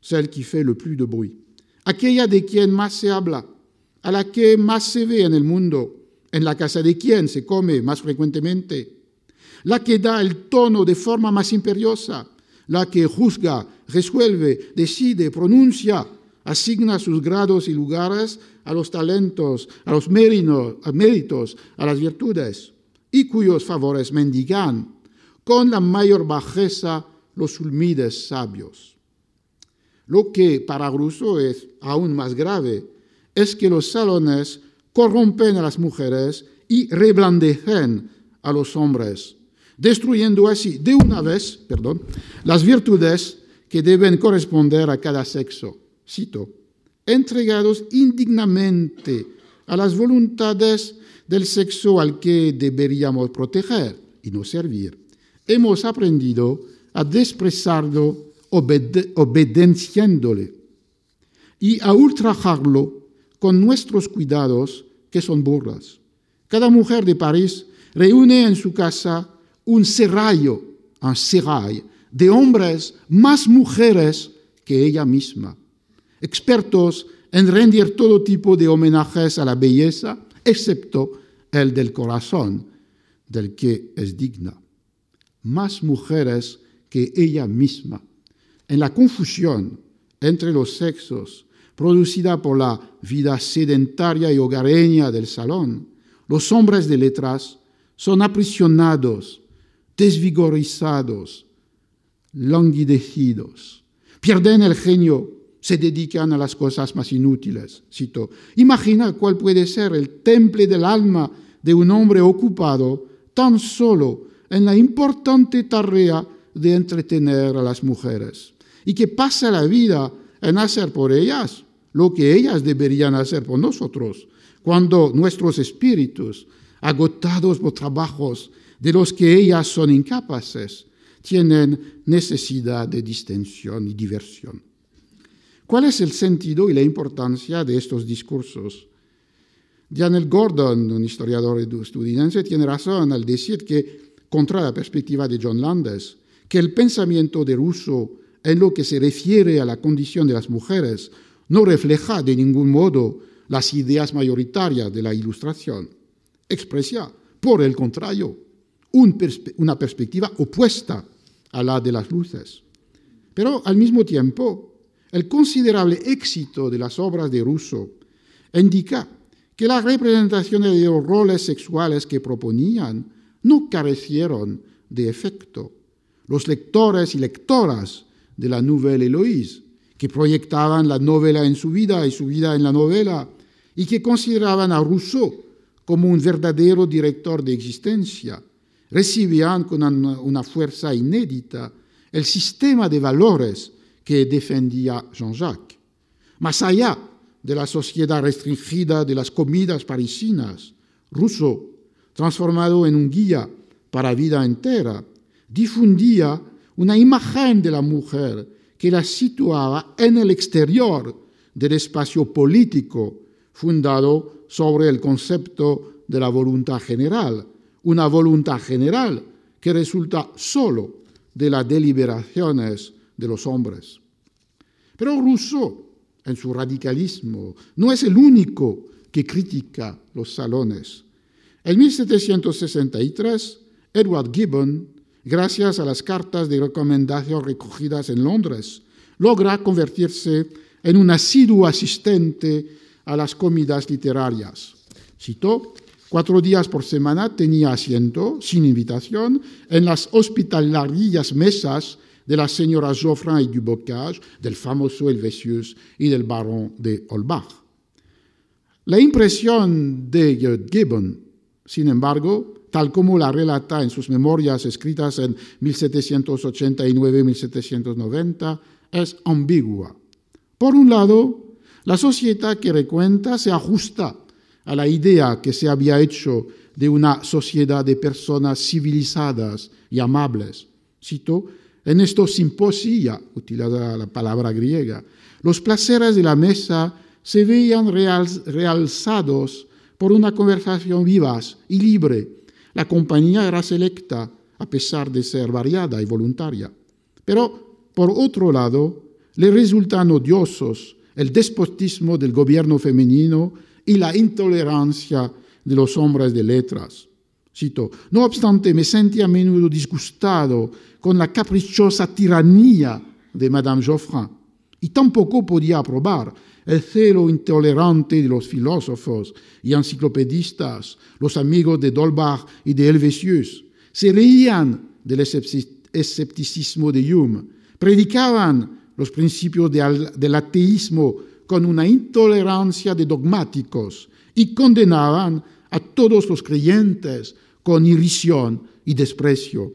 celle qui fait le plus de bruit, aquella de quien más se habla, a la que más se ve en el mundo, en la casa de quien se come más frecuentemente, la que da el tono de forma más imperiosa, la que juzga, resuelve, decide, pronuncia, asigna sus grados y lugares a los talentos, a los méritos, a las virtudes, y cuyos favores mendigan con la mayor bajeza los humildes sabios. Lo que para Rousseau es aún más grave es que los salones corrompen a las mujeres y reblandecen a los hombres, destruyendo así de una vez, perdón, las virtudes que deben corresponder a cada sexo. Cito, entregados indignamente a las voluntades del sexo al que deberíamos proteger y no servir. Hemos aprendido a despreciarlo obedeciéndole y a ultrajarlo con nuestros cuidados que son burlas. Cada mujer de París reúne en su casa un serrallo, un serrail, de hombres más mujeres que ella misma, expertos en rendir todo tipo de homenajes a la belleza, excepto el del corazón, del que es digna. Más mujeres que ella misma. En la confusión entre los sexos producida por la vida sedentaria y hogareña del salón, los hombres de letras son aprisionados, desvigorizados, languidecidos, pierden el genio, se dedican a las cosas más inútiles. Cito, imagina cuál puede ser el temple del alma de un hombre ocupado tan solo en la importante tarea de entretener a las mujeres y que pasa la vida en hacer por ellas lo que ellas deberían hacer por nosotros, cuando nuestros espíritus, agotados por trabajos de los que ellas son incapaces, tienen necesidad de distensión y diversión. ¿Cuál es el sentido y la importancia de estos discursos? Daniel Gordon, un historiador estadounidense, tiene razón al decir que, contra la perspectiva de John Landes, que el pensamiento de Rousseau en lo que se refiere a la condición de las mujeres no refleja de ningún modo las ideas mayoritarias de la Ilustración. Expresa, por el contrario, una perspectiva opuesta a la de las luces. Pero al mismo tiempo, el considerable éxito de las obras de Rousseau indica que las representaciones de los roles sexuales que proponían no carecieron de efecto. Los lectores y lectoras de la Nouvelle Héloïse, que proyectaban la novela en su vida y su vida en la novela, y que consideraban a Rousseau como un verdadero director de existencia, recibían con una fuerza inédita el sistema de valores que defendía Jean-Jacques. Más allá de la sociedad restringida de las comidas parisinas, Rousseau, transformado en un guía para vida entera, difundía una imagen de la mujer que la situaba en el exterior del espacio político fundado sobre el concepto de la voluntad general, una voluntad general que resulta solo de las deliberaciones de los hombres. Pero Rousseau en su radicalismo, no es el único que critica los salones. En 1763, Edward Gibbon, gracias a las cartas de recomendación recogidas en Londres, logra convertirse en un asiduo asistente a las comidas literarias. Citó, Cuatro días por semana tenía asiento, sin invitación, en las hospitalarias mesas de las señoras Geoffrin y Dubocage, del famoso Helvetius y del barón de Holbach. La impresión de Gibbon, sin embargo, tal como la relata en sus memorias escritas en 1789-1790, es ambigua. Por un lado, la sociedad que recuenta se ajusta a la idea que se había hecho de una sociedad de personas civilizadas y amables. Cito, en estos simposia, utilizada la palabra griega, los placeres de la mesa se veían realzados por una conversación vivaz y libre. La compañía era selecta, a pesar de ser variada y voluntaria. Pero, por otro lado, le resultan odiosos el despotismo del gobierno femenino y la intolerancia de los hombres de letras. Cito, no obstante, me sentí a menudo disgustado con la caprichosa tiranía de Madame Geoffrin y tampoco podía aprobar el celo intolerante de los filósofos y enciclopedistas, los amigos de Dolbach y de Helvetius. Se reían del escepticismo de Hume, predicaban los principios del ateísmo con una intolerancia de dogmáticos y condenaban a todos los creyentes con irrisión y desprecio.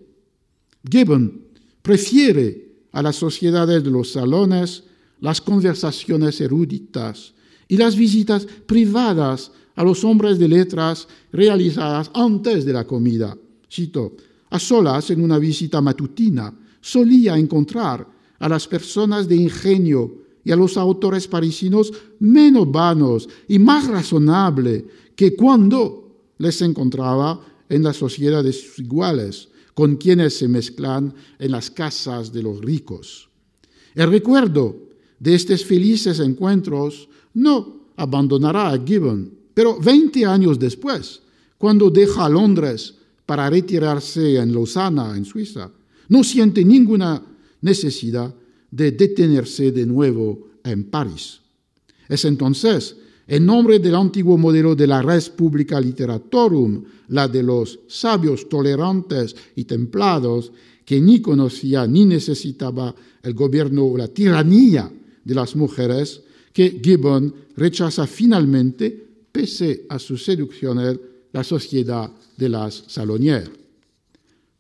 Gibbon prefiere a las sociedades de los salones las conversaciones eruditas y las visitas privadas a los hombres de letras realizadas antes de la comida. Cito, a solas en una visita matutina solía encontrar a las personas de ingenio y a los autores parisinos menos vanos y más razonables que cuando les encontraba en la sociedad de sus iguales, con quienes se mezclan en las casas de los ricos. El recuerdo de estos felices encuentros no abandonará a Gibbon, pero 20 años después, cuando deja Londres para retirarse en Lausana, en Suiza, no siente ninguna necesidad de detenerse de nuevo en París. Es entonces, en nombre del antiguo modelo de la res publica literatorum, la de los sabios tolerantes y templados, que ni conocía ni necesitaba el gobierno o la tiranía de las mujeres, que Gibbon rechaza finalmente, pese a sus seducciones, la sociedad de las salonières.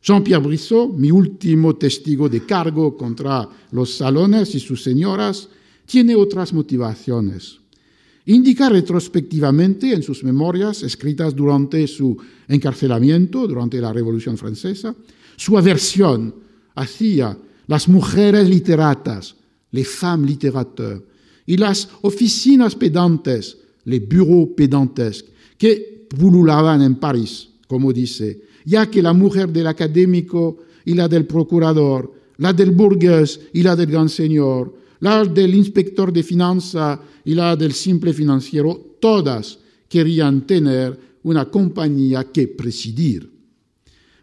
Jean-Pierre Brissot, mi último testigo de cargo contra los salones y sus señoras, tiene otras motivaciones. Indica retrospectivamente en sus memorias escritas durante su encarcelamiento, durante la Revolución Francesa, su aversión hacia las mujeres literatas, les femmes littérateurs, y las oficinas pedantes, les bureaux pedantesques, que pululaban en París, como dice, ya que la mujer del académico y la del procurador, la del burgués y la del gran señor, la del inspector de finanza y la del simple financiero, todas querían tener una compañía que presidir.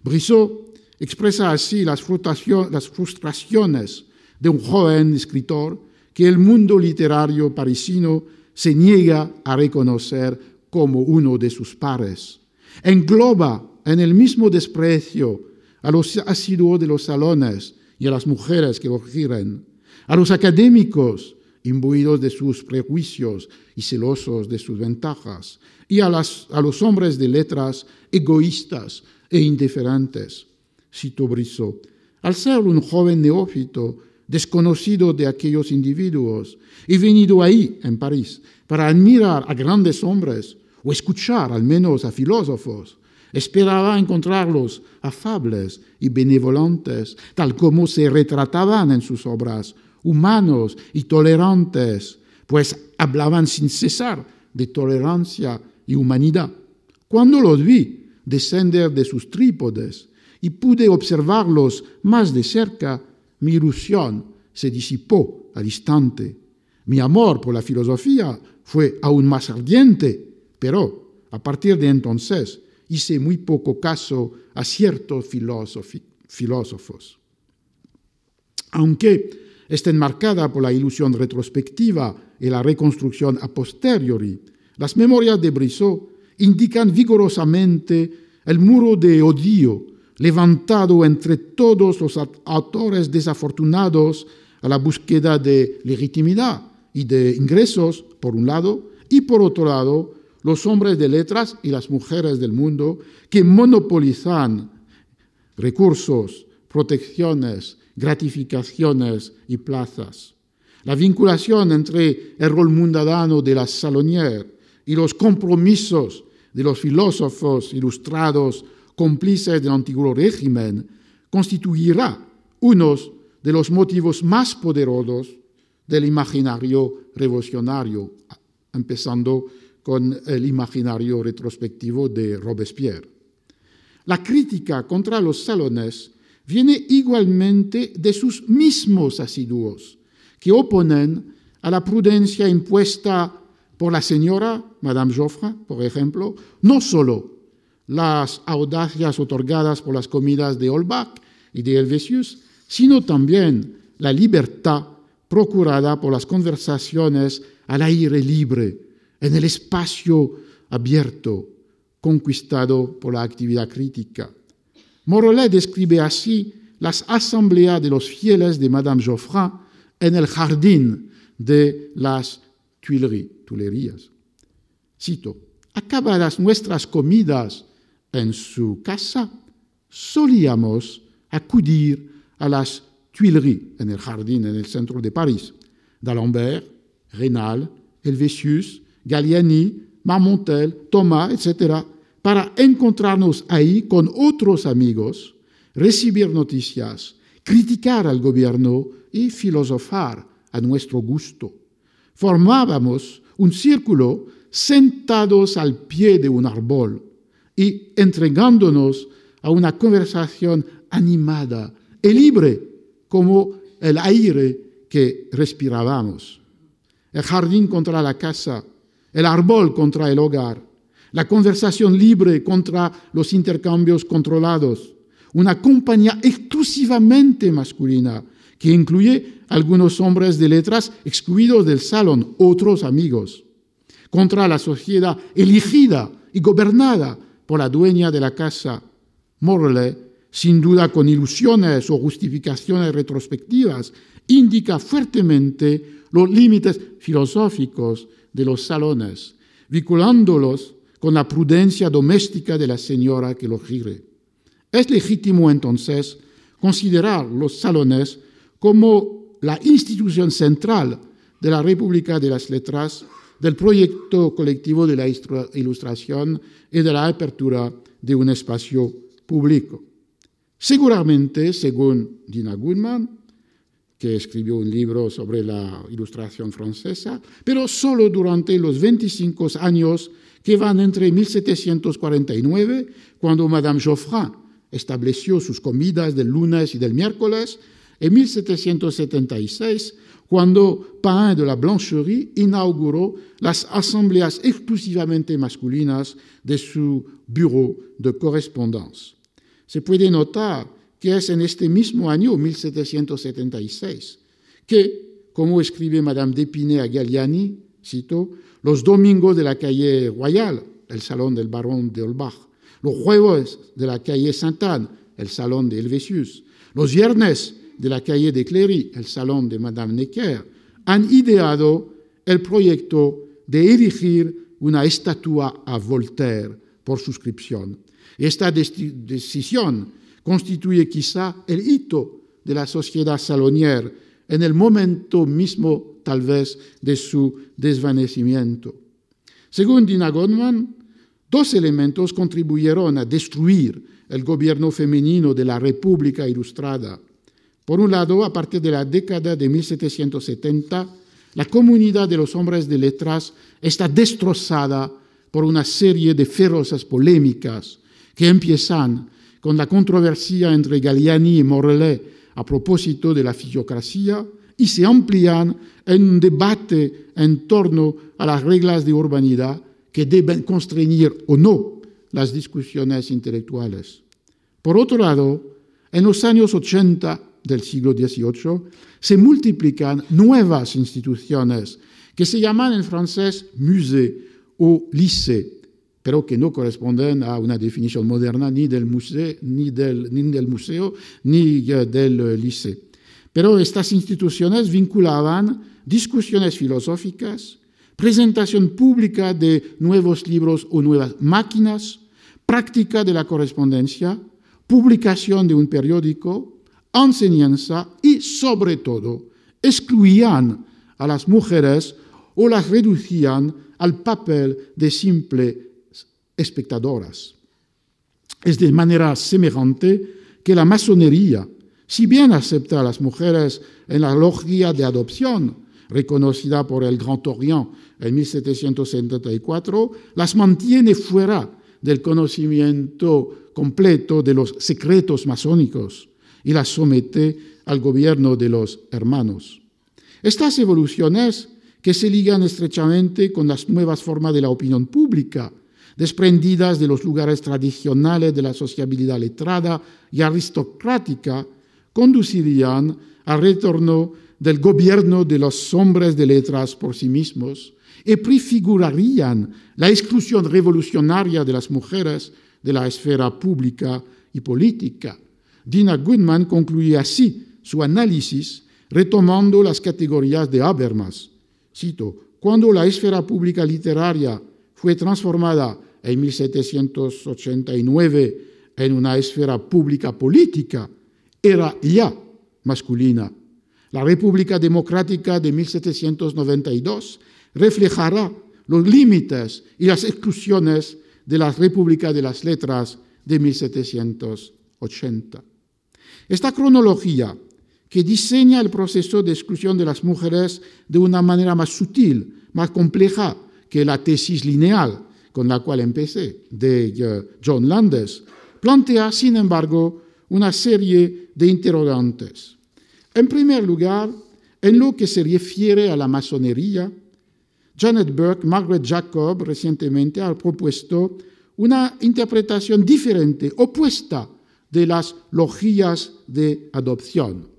Brissot expresa así las frustraciones de un joven escritor que el mundo literario parisino se niega a reconocer como uno de sus pares. Engloba en el mismo desprecio a los asiduos de los salones y a las mujeres que los giran, a los académicos imbuidos de sus prejuicios y celosos de sus ventajas, y a, los hombres de letras egoístas e indiferentes. Cito Brissot, al ser un joven neófito, desconocido de aquellos individuos, he venido ahí, en París, para admirar a grandes hombres o escuchar al menos a filósofos, Esperaba encontrarlos afables y benevolentes, tal como se retrataban en sus obras, humanos y tolerantes, pues hablaban sin cesar de tolerancia y humanidad. Cuando los vi descender de sus trípodes y pude observarlos más de cerca, mi ilusión se disipó al instante. Mi amor por la filosofía fue aún más ardiente, pero a partir de entonces hice muy poco caso a ciertos filósofos. Aunque está enmarcada por la ilusión retrospectiva y la reconstrucción a posteriori, las memorias de Brissot indican vigorosamente el muro de odio levantado entre todos los autores desafortunados a la búsqueda de legitimidad y de ingresos, por un lado, y por otro lado, los hombres de letras y las mujeres del mundo que monopolizan recursos, protecciones, gratificaciones y plazas. La vinculación entre el rol mundano de la salonier y los compromisos de los filósofos ilustrados cómplices del antiguo régimen constituirá uno de los motivos más poderosos del imaginario revolucionario, empezando con el imaginario retrospectivo de Robespierre. La crítica contra los salones viene igualmente de sus mismos asiduos, que oponen a la prudencia impuesta por la señora, Madame Joffre, por ejemplo, no solo las audacias otorgadas por las comidas de Holbach y de Helvetius, sino también la libertad procurada por las conversaciones al aire libre, en el espacio abierto, conquistado por la actividad crítica. Morellet describe así las asambleas de los fieles de Madame Geoffrin en el jardín de las Tuileries. Cito, acabadas nuestras comidas en su casa, solíamos acudir a las Tuileries, en el jardín en el centro de París, d'Alembert, Rénal, Helvetius, Galliani, Marmontel, Thomas, etc., para encontrarnos ahí con otros amigos, recibir noticias, criticar al gobierno y filosofar a nuestro gusto. Formábamos un círculo sentados al pie de un árbol y entregándonos a una conversación animada y libre como el aire que respirábamos. El jardín contra la casa, el árbol contra el hogar, la conversación libre contra los intercambios controlados, una compañía exclusivamente masculina que incluye algunos hombres de letras excluidos del salón, otros amigos, contra la sociedad elegida y gobernada por la dueña de la casa, Morley, sin duda con ilusiones o justificaciones retrospectivas, indica fuertemente los límites filosóficos de los salones, vinculándolos con la prudencia doméstica de la señora que los gire. Es legítimo entonces considerar los salones como la institución central de la República de las Letras del proyecto colectivo de la ilustración y de la apertura de un espacio público. Seguramente, según Dina Goodman, que escribió un libro sobre la ilustración francesa, pero solo durante los 25 años que van entre 1749, cuando Madame Geoffrin estableció sus comidas del lunes y del miércoles, y 1776, cuando Pain de la Blancherie inauguró las asambleas exclusivamente masculinas de su bureau de correspondencia. Se puede notar que es en este mismo año, 1776, que, como escribe Madame d'Épinay a Galliani, cito, los domingos de la calle Royal, el salón del barón de Holbach, los jueves de la calle Sainte-Anne, el salón de Helvetius, los viernes de la calle de Cléry, el salón de Madame Necker, han ideado el proyecto de erigir una estatua a Voltaire por suscripción. Esta decisión constituye quizá el hito de la sociedad salonier en el momento mismo, tal vez, de su desvanecimiento. Según Dina Goldman, dos elementos contribuyeron a destruir el gobierno femenino de la República Ilustrada. Por un lado, a partir de la década de 1770, la comunidad de los hombres de letras está destrozada por una serie de feroces polémicas que empiezan con la controversia entre Galliani y Morellet a propósito de la fisiocracia y se amplían en un debate en torno a las reglas de urbanidad que deben constreñir o no las discusiones intelectuales. Por otro lado, en los años 80 del siglo XVIII, se multiplican nuevas instituciones que se llaman en francés musée o lycée, pero que no corresponden a una definición moderna ni del museo, ni del, ni del, museo, ni del liceo. Pero estas instituciones vinculaban discusiones filosóficas, presentación pública de nuevos libros o nuevas máquinas, práctica de la correspondencia, publicación de un periódico, enseñanza y, sobre todo, excluían a las mujeres o las reducían al papel de simples espectadoras. Es de manera semejante que la masonería, si bien acepta a las mujeres en la logia de adopción, reconocida por el Grand Orient en 1774, las mantiene fuera del conocimiento completo de los secretos masónicos y las somete al gobierno de los hermanos. Estas evoluciones que se ligan estrechamente con las nuevas formas de la opinión pública, desprendidas de los lugares tradicionales de la sociabilidad letrada y aristocrática, conducirían al retorno del gobierno de los hombres de letras por sí mismos y prefigurarían la exclusión revolucionaria de las mujeres de la esfera pública y política. Dina Goodman concluye así su análisis retomando las categorías de Habermas. Cito, cuando la esfera pública literaria fue transformada en 1789 en una esfera pública política, era ya masculina. La República Democrática de 1792 reflejará los límites y las exclusiones de la República de las Letras de 1780. Esta cronología que diseña el proceso de exclusión de las mujeres de una manera más sutil, más compleja que la tesis lineal con la cual empecé, de eh, John Landes, plantea, sin embargo, una serie de interrogantes. En primer lugar, en lo que se refiere a la masonería, Janet Burke, Margaret Jacob recientemente ha propuesto una interpretación diferente, opuesta de las logías de adopción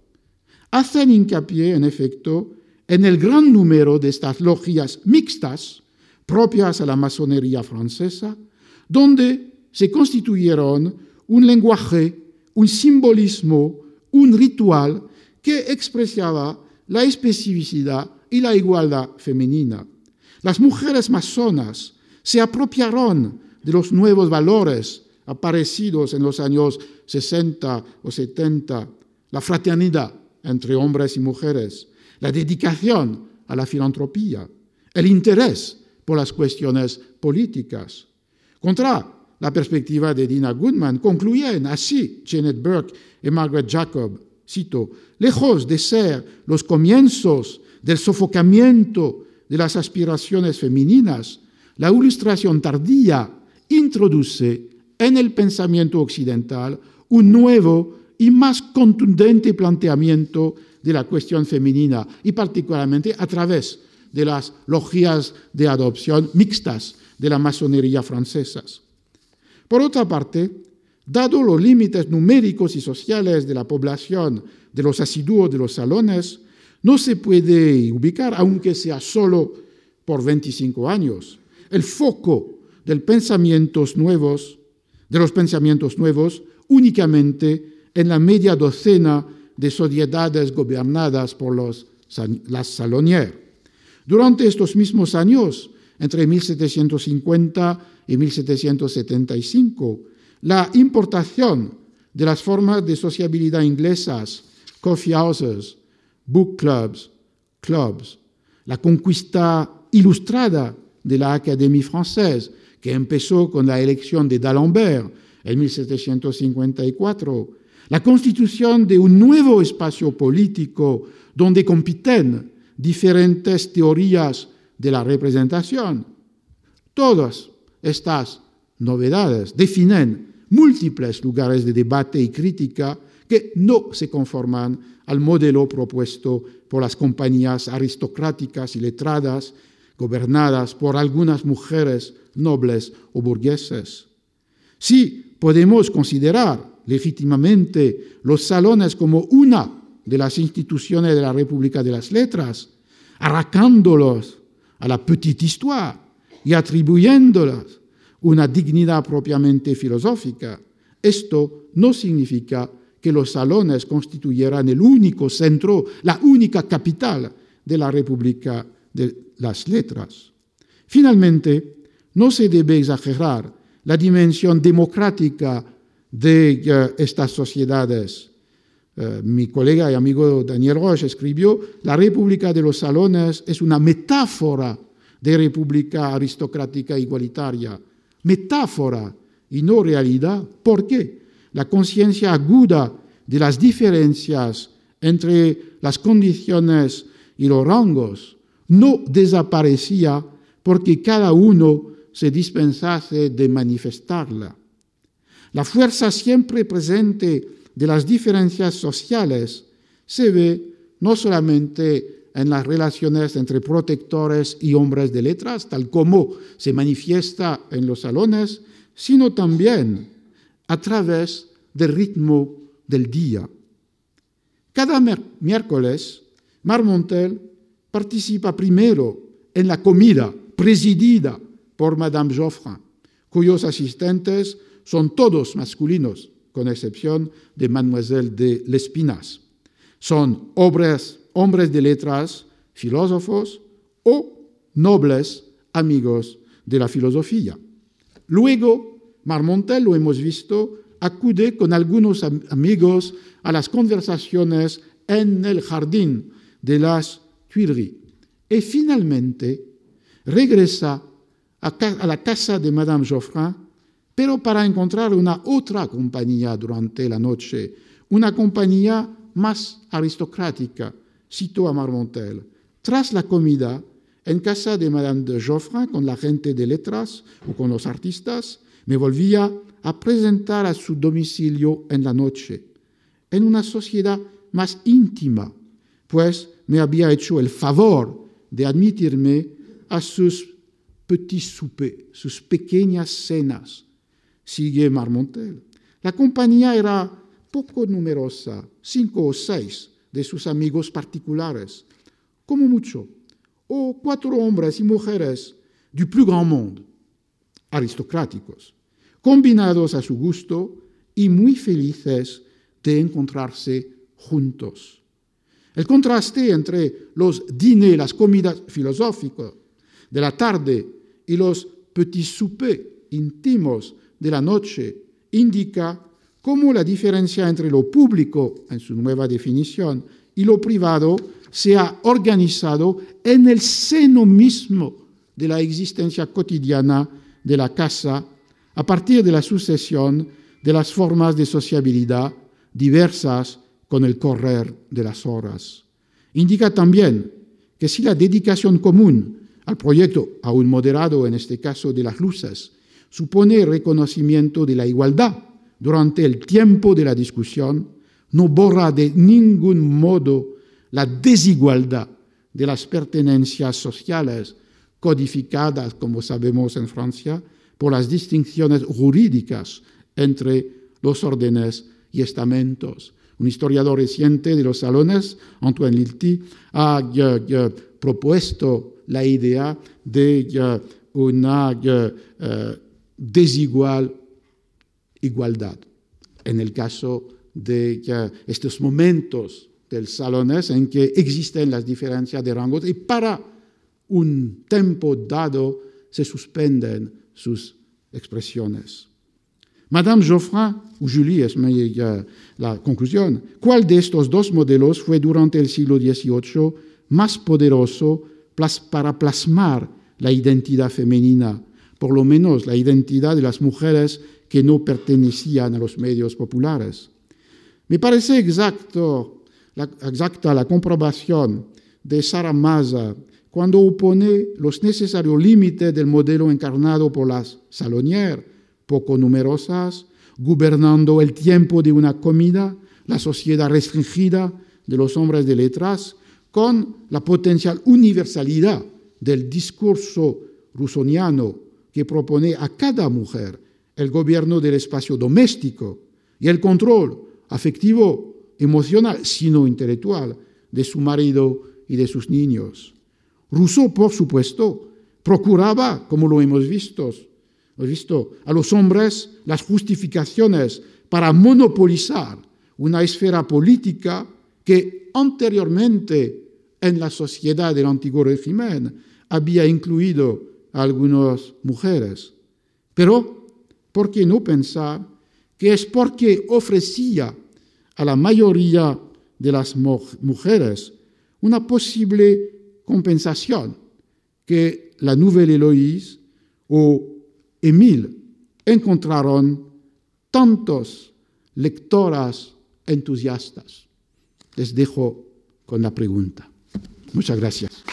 hacen hincapié, en efecto, en el gran número de estas logias mixtas propias a la masonería francesa, donde se constituyeron un lenguaje, un simbolismo, un ritual que expresaba la especificidad y la igualdad femenina. Las mujeres masonas se apropiaron de los nuevos valores aparecidos en los años 60 o 70, la fraternidad, entre hombres y mujeres, la dedicación a la filantropía, el interés por las cuestiones políticas. Contra la perspectiva de Dina Goodman, concluyen así Janet Burke y Margaret Jacob, cito, lejos de ser los comienzos del sofocamiento de las aspiraciones femeninas, la ilustración tardía introduce en el pensamiento occidental un nuevo y más contundente planteamiento de la cuestión femenina y particularmente a través de las logias de adopción mixtas de la masonería francesas. Por otra parte, dado los límites numéricos y sociales de la población de los asiduos de los salones, no se puede ubicar, aunque sea solo por 25 años, el foco del pensamientos nuevos, de los pensamientos nuevos únicamente en la media docena de sociedades gobernadas por los, las Salonières. Durante estos mismos años, entre 1750 y 1775, la importación de las formas de sociabilidad inglesas, coffee houses, book clubs, clubs, la conquista ilustrada de la Académie française, que empezó con la elección de d'Alembert en 1754, la constitución de un nuevo espacio político donde compiten diferentes teorías de la representación. Todas estas novedades definen múltiples lugares de debate y crítica que no se conforman al modelo propuesto por las compañías aristocráticas y letradas gobernadas por algunas mujeres nobles o burgueses. Sí podemos considerar legítimamente los salones como una de las instituciones de la República de las Letras, arracándolos a la petite histoire y atribuyéndolas una dignidad propiamente filosófica, esto no significa que los salones constituyeran el único centro, la única capital de la República de las Letras. Finalmente, no se debe exagerar la dimensión democrática de eh, estas sociedades. Eh, mi colega y amigo Daniel Roche escribió, la República de los Salones es una metáfora de república aristocrática igualitaria. Metáfora y no realidad. ¿Por qué? La conciencia aguda de las diferencias entre las condiciones y los rangos no desaparecía porque cada uno se dispensase de manifestarla. La fuerza siempre presente de las diferencias sociales se ve no solamente en las relaciones entre protectores y hombres de letras, tal como se manifiesta en los salones, sino también a través del ritmo del día. Cada miércoles, Marmontel participa primero en la comida presidida por Madame Joffrin, cuyos asistentes son todos masculinos, con excepción de Mademoiselle de Lespinas. Son hombres, hombres de letras, filósofos o nobles amigos de la filosofía. Luego, Marmontel, lo hemos visto, acude con algunos amigos a las conversaciones en el jardín de las Tuileries y finalmente regresa a la casa de Madame Geoffrin, pero para encontrar una otra compañía durante la noche, una compañía más aristocrática, citó a Marmontel. Tras la comida, en casa de Madame de Geoffrin, con la gente de letras o con los artistas, me volvía a presentar a su domicilio en la noche, en una sociedad más íntima, me había hecho el favor de admitirme a sus petits soupers, sus pequeñas cenas. Sigue Marmontel. La compañía era poco numerosa, cinco o seis de sus amigos particulares, como mucho, o cuatro hombres y mujeres du plus grand monde, aristocráticos, combinados a su gusto y muy felices de encontrarse juntos. El contraste entre los dîners, las comidas filosóficas de la tarde y los petits soupers íntimos de la noche indica cómo la diferencia entre lo público, en su nueva definición, y lo privado se ha organizado en el seno mismo de la existencia cotidiana de la casa a partir de la sucesión de las formas de sociabilidad diversas con el correr de las horas. Indica también que si la dedicación común al proyecto, aún moderado en este caso de las luces, supone reconocimiento de la igualdad durante el tiempo de la discusión, no borra de ningún modo la desigualdad de las pertenencias sociales codificadas, como sabemos en Francia, por las distinciones jurídicas entre los órdenes y estamentos. Un historiador reciente de los salones, Antoine Lilti, ha propuesto la idea de una eh, desigual igualdad. En el caso de estos momentos del salones en que existen las diferencias de rangos y para un tiempo dado se suspenden sus expresiones. Madame Geoffrin, o Julie es la conclusión, ¿cuál de estos dos modelos fue durante el siglo XVIII más poderoso para plasmar la identidad femenina, por lo menos la identidad de las mujeres que no pertenecían a los medios populares? Me parece exacto, exacta la comprobación de Sara Maza cuando opone los necesarios límites del modelo encarnado por las salonières, poco numerosas, gobernando el tiempo de una comida, la sociedad restringida de los hombres de letras, con la potencial universalidad del discurso rusoniano que propone a cada mujer el gobierno del espacio doméstico y el control afectivo, emocional, sino intelectual, de su marido y de sus niños. Rousseau, por supuesto, procuraba, como lo hemos visto, Hemos visto a los hombres las justificaciones para monopolizar una esfera política que anteriormente en la sociedad del antiguo régimen había incluido a algunas mujeres. Pero, ¿por qué no pensar que es porque ofrecía a la mayoría de las mujeres una posible compensación que la Nouvelle Eloïse o Emile encontraron tantos lectoras entusiastas. Les dejo con la pregunta. Muchas gracias.